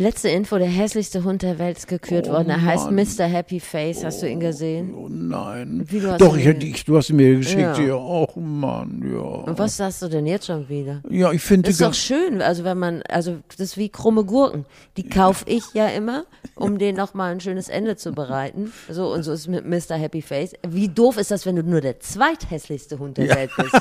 Letzte Info, der hässlichste Hund der Welt ist gekürt
Oh
worden. Er heißt
Mann.
Mr. Happy Face. Hast du ihn gesehen?
Oh nein.
Wie, du hast
Doch,
ihn
ich, ich, du hast ihn mir geschickt.
Ja.
Ja. Oh Mann, ja.
Und was sagst du denn jetzt schon wieder?
Ja, ich finde
Das ist doch schön, also wenn man, also das ist wie krumme Gurken. Die kaufe ich ja immer, um denen nochmal ein schönes Ende zu bereiten. So und so ist es mit Mr. Happy Face. Wie doof ist das, wenn du nur der zweithässlichste Hund der Welt bist?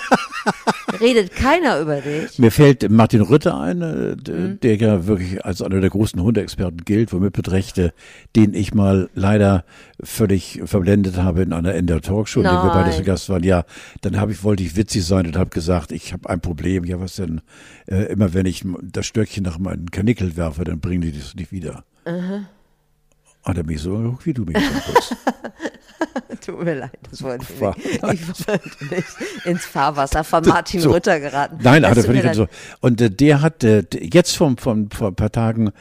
Redet keiner über dich.
Mir fällt Martin Rütte ein, äh, d-
Mhm.
der ja wirklich als einer der großen Hundeexperten gilt, womit Betrechte, den ich mal leider völlig verblendet habe in einer in der Talkshow, in der wir beide
Nein.
zu Gast waren. Ja, dann habe ich wollte ich witzig sein und habe gesagt, ich habe ein Problem. Ja, was denn? Äh, immer wenn ich das Stöckchen nach meinen Kanickel werfe, dann bringen die das nicht wieder. Hat er mich so angeguckt, wie du mich anguckst.
Tut mir leid, das wollte ich nicht. Ich wollte nicht ins Fahrwasser von Martin
So.
Rütter geraten.
Nein,
Das
hat er völlig so. Und äh, der hat äh, jetzt vom, vom, vor ein paar Tagen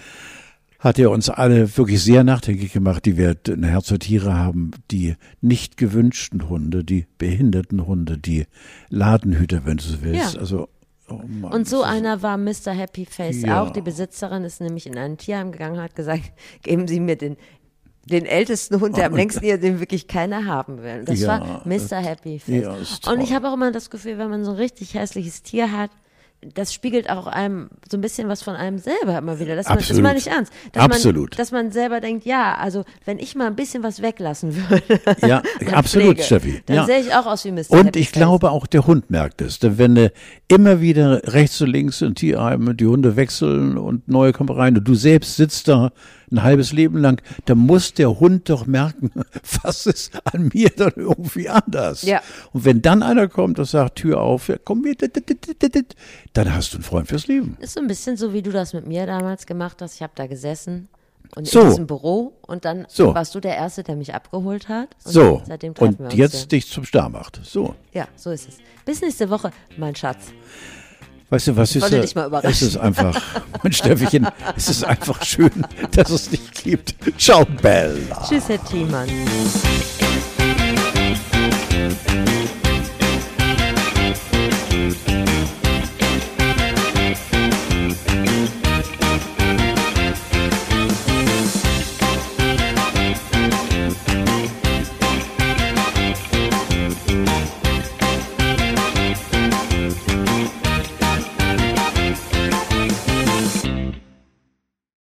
hat er uns alle wirklich sehr nachdenklich gemacht, die wir ein Herz für Tiere haben, die nicht gewünschten Hunde, die behinderten Hunde, die Ladenhüter, wenn du so willst.
Ja.
Also, oh Mann,
Und so einer war Mr. Happy Face
Ja.
auch. Die Besitzerin ist nämlich in ein Tierheim gegangen und hat gesagt, geben Sie mir den, den ältesten Hund, der am längsten hier, den wirklich keiner haben will. Das
Ja,
war Mr. Happy Face.
ja, ist
und ich habe auch immer das Gefühl, wenn man so ein richtig hässliches Tier hat, das spiegelt auch einem so ein bisschen was von einem selber immer wieder. Das, man, das
Absolut.
meine ich ernst. Dass
Absolut.
Man, dass man selber denkt, ja, also wenn ich mal ein bisschen was weglassen würde.
Ja, absolut,
Pflege,
Steffi.
Dann
Ja.
sehe ich auch aus wie Mr.
Und
Happy
ich
Face.
glaube auch der Hund merkt es. Denn wenn du immer wieder rechts und links in Tierheimen die Hunde wechseln und neue kommen rein und du selbst sitzt da ein halbes Leben lang, dann muss der Hund doch merken, was ist an mir dann irgendwie anders.
Ja.
Und wenn dann einer kommt und sagt, Tür auf, ja, komm mir, dit, dann hast du einen Freund fürs Leben.
Ist so ein bisschen so, wie du das mit mir damals gemacht hast. Ich habe da gesessen und
So.
in diesem Büro und dann
So.
warst du der Erste, der mich abgeholt hat. Und
So,
seitdem treffen
und
wir uns
jetzt dich zum Star macht. So.
Ja. ja, so ist es. Bis nächste Woche, mein Schatz.
Weißt du, was ist
wollte
da-
dich mal überraschen.
Es ist einfach, mein Steffichen, es ist einfach schön, dass es dich gibt. Ciao, Bella.
Tschüss, Herr Thiemann.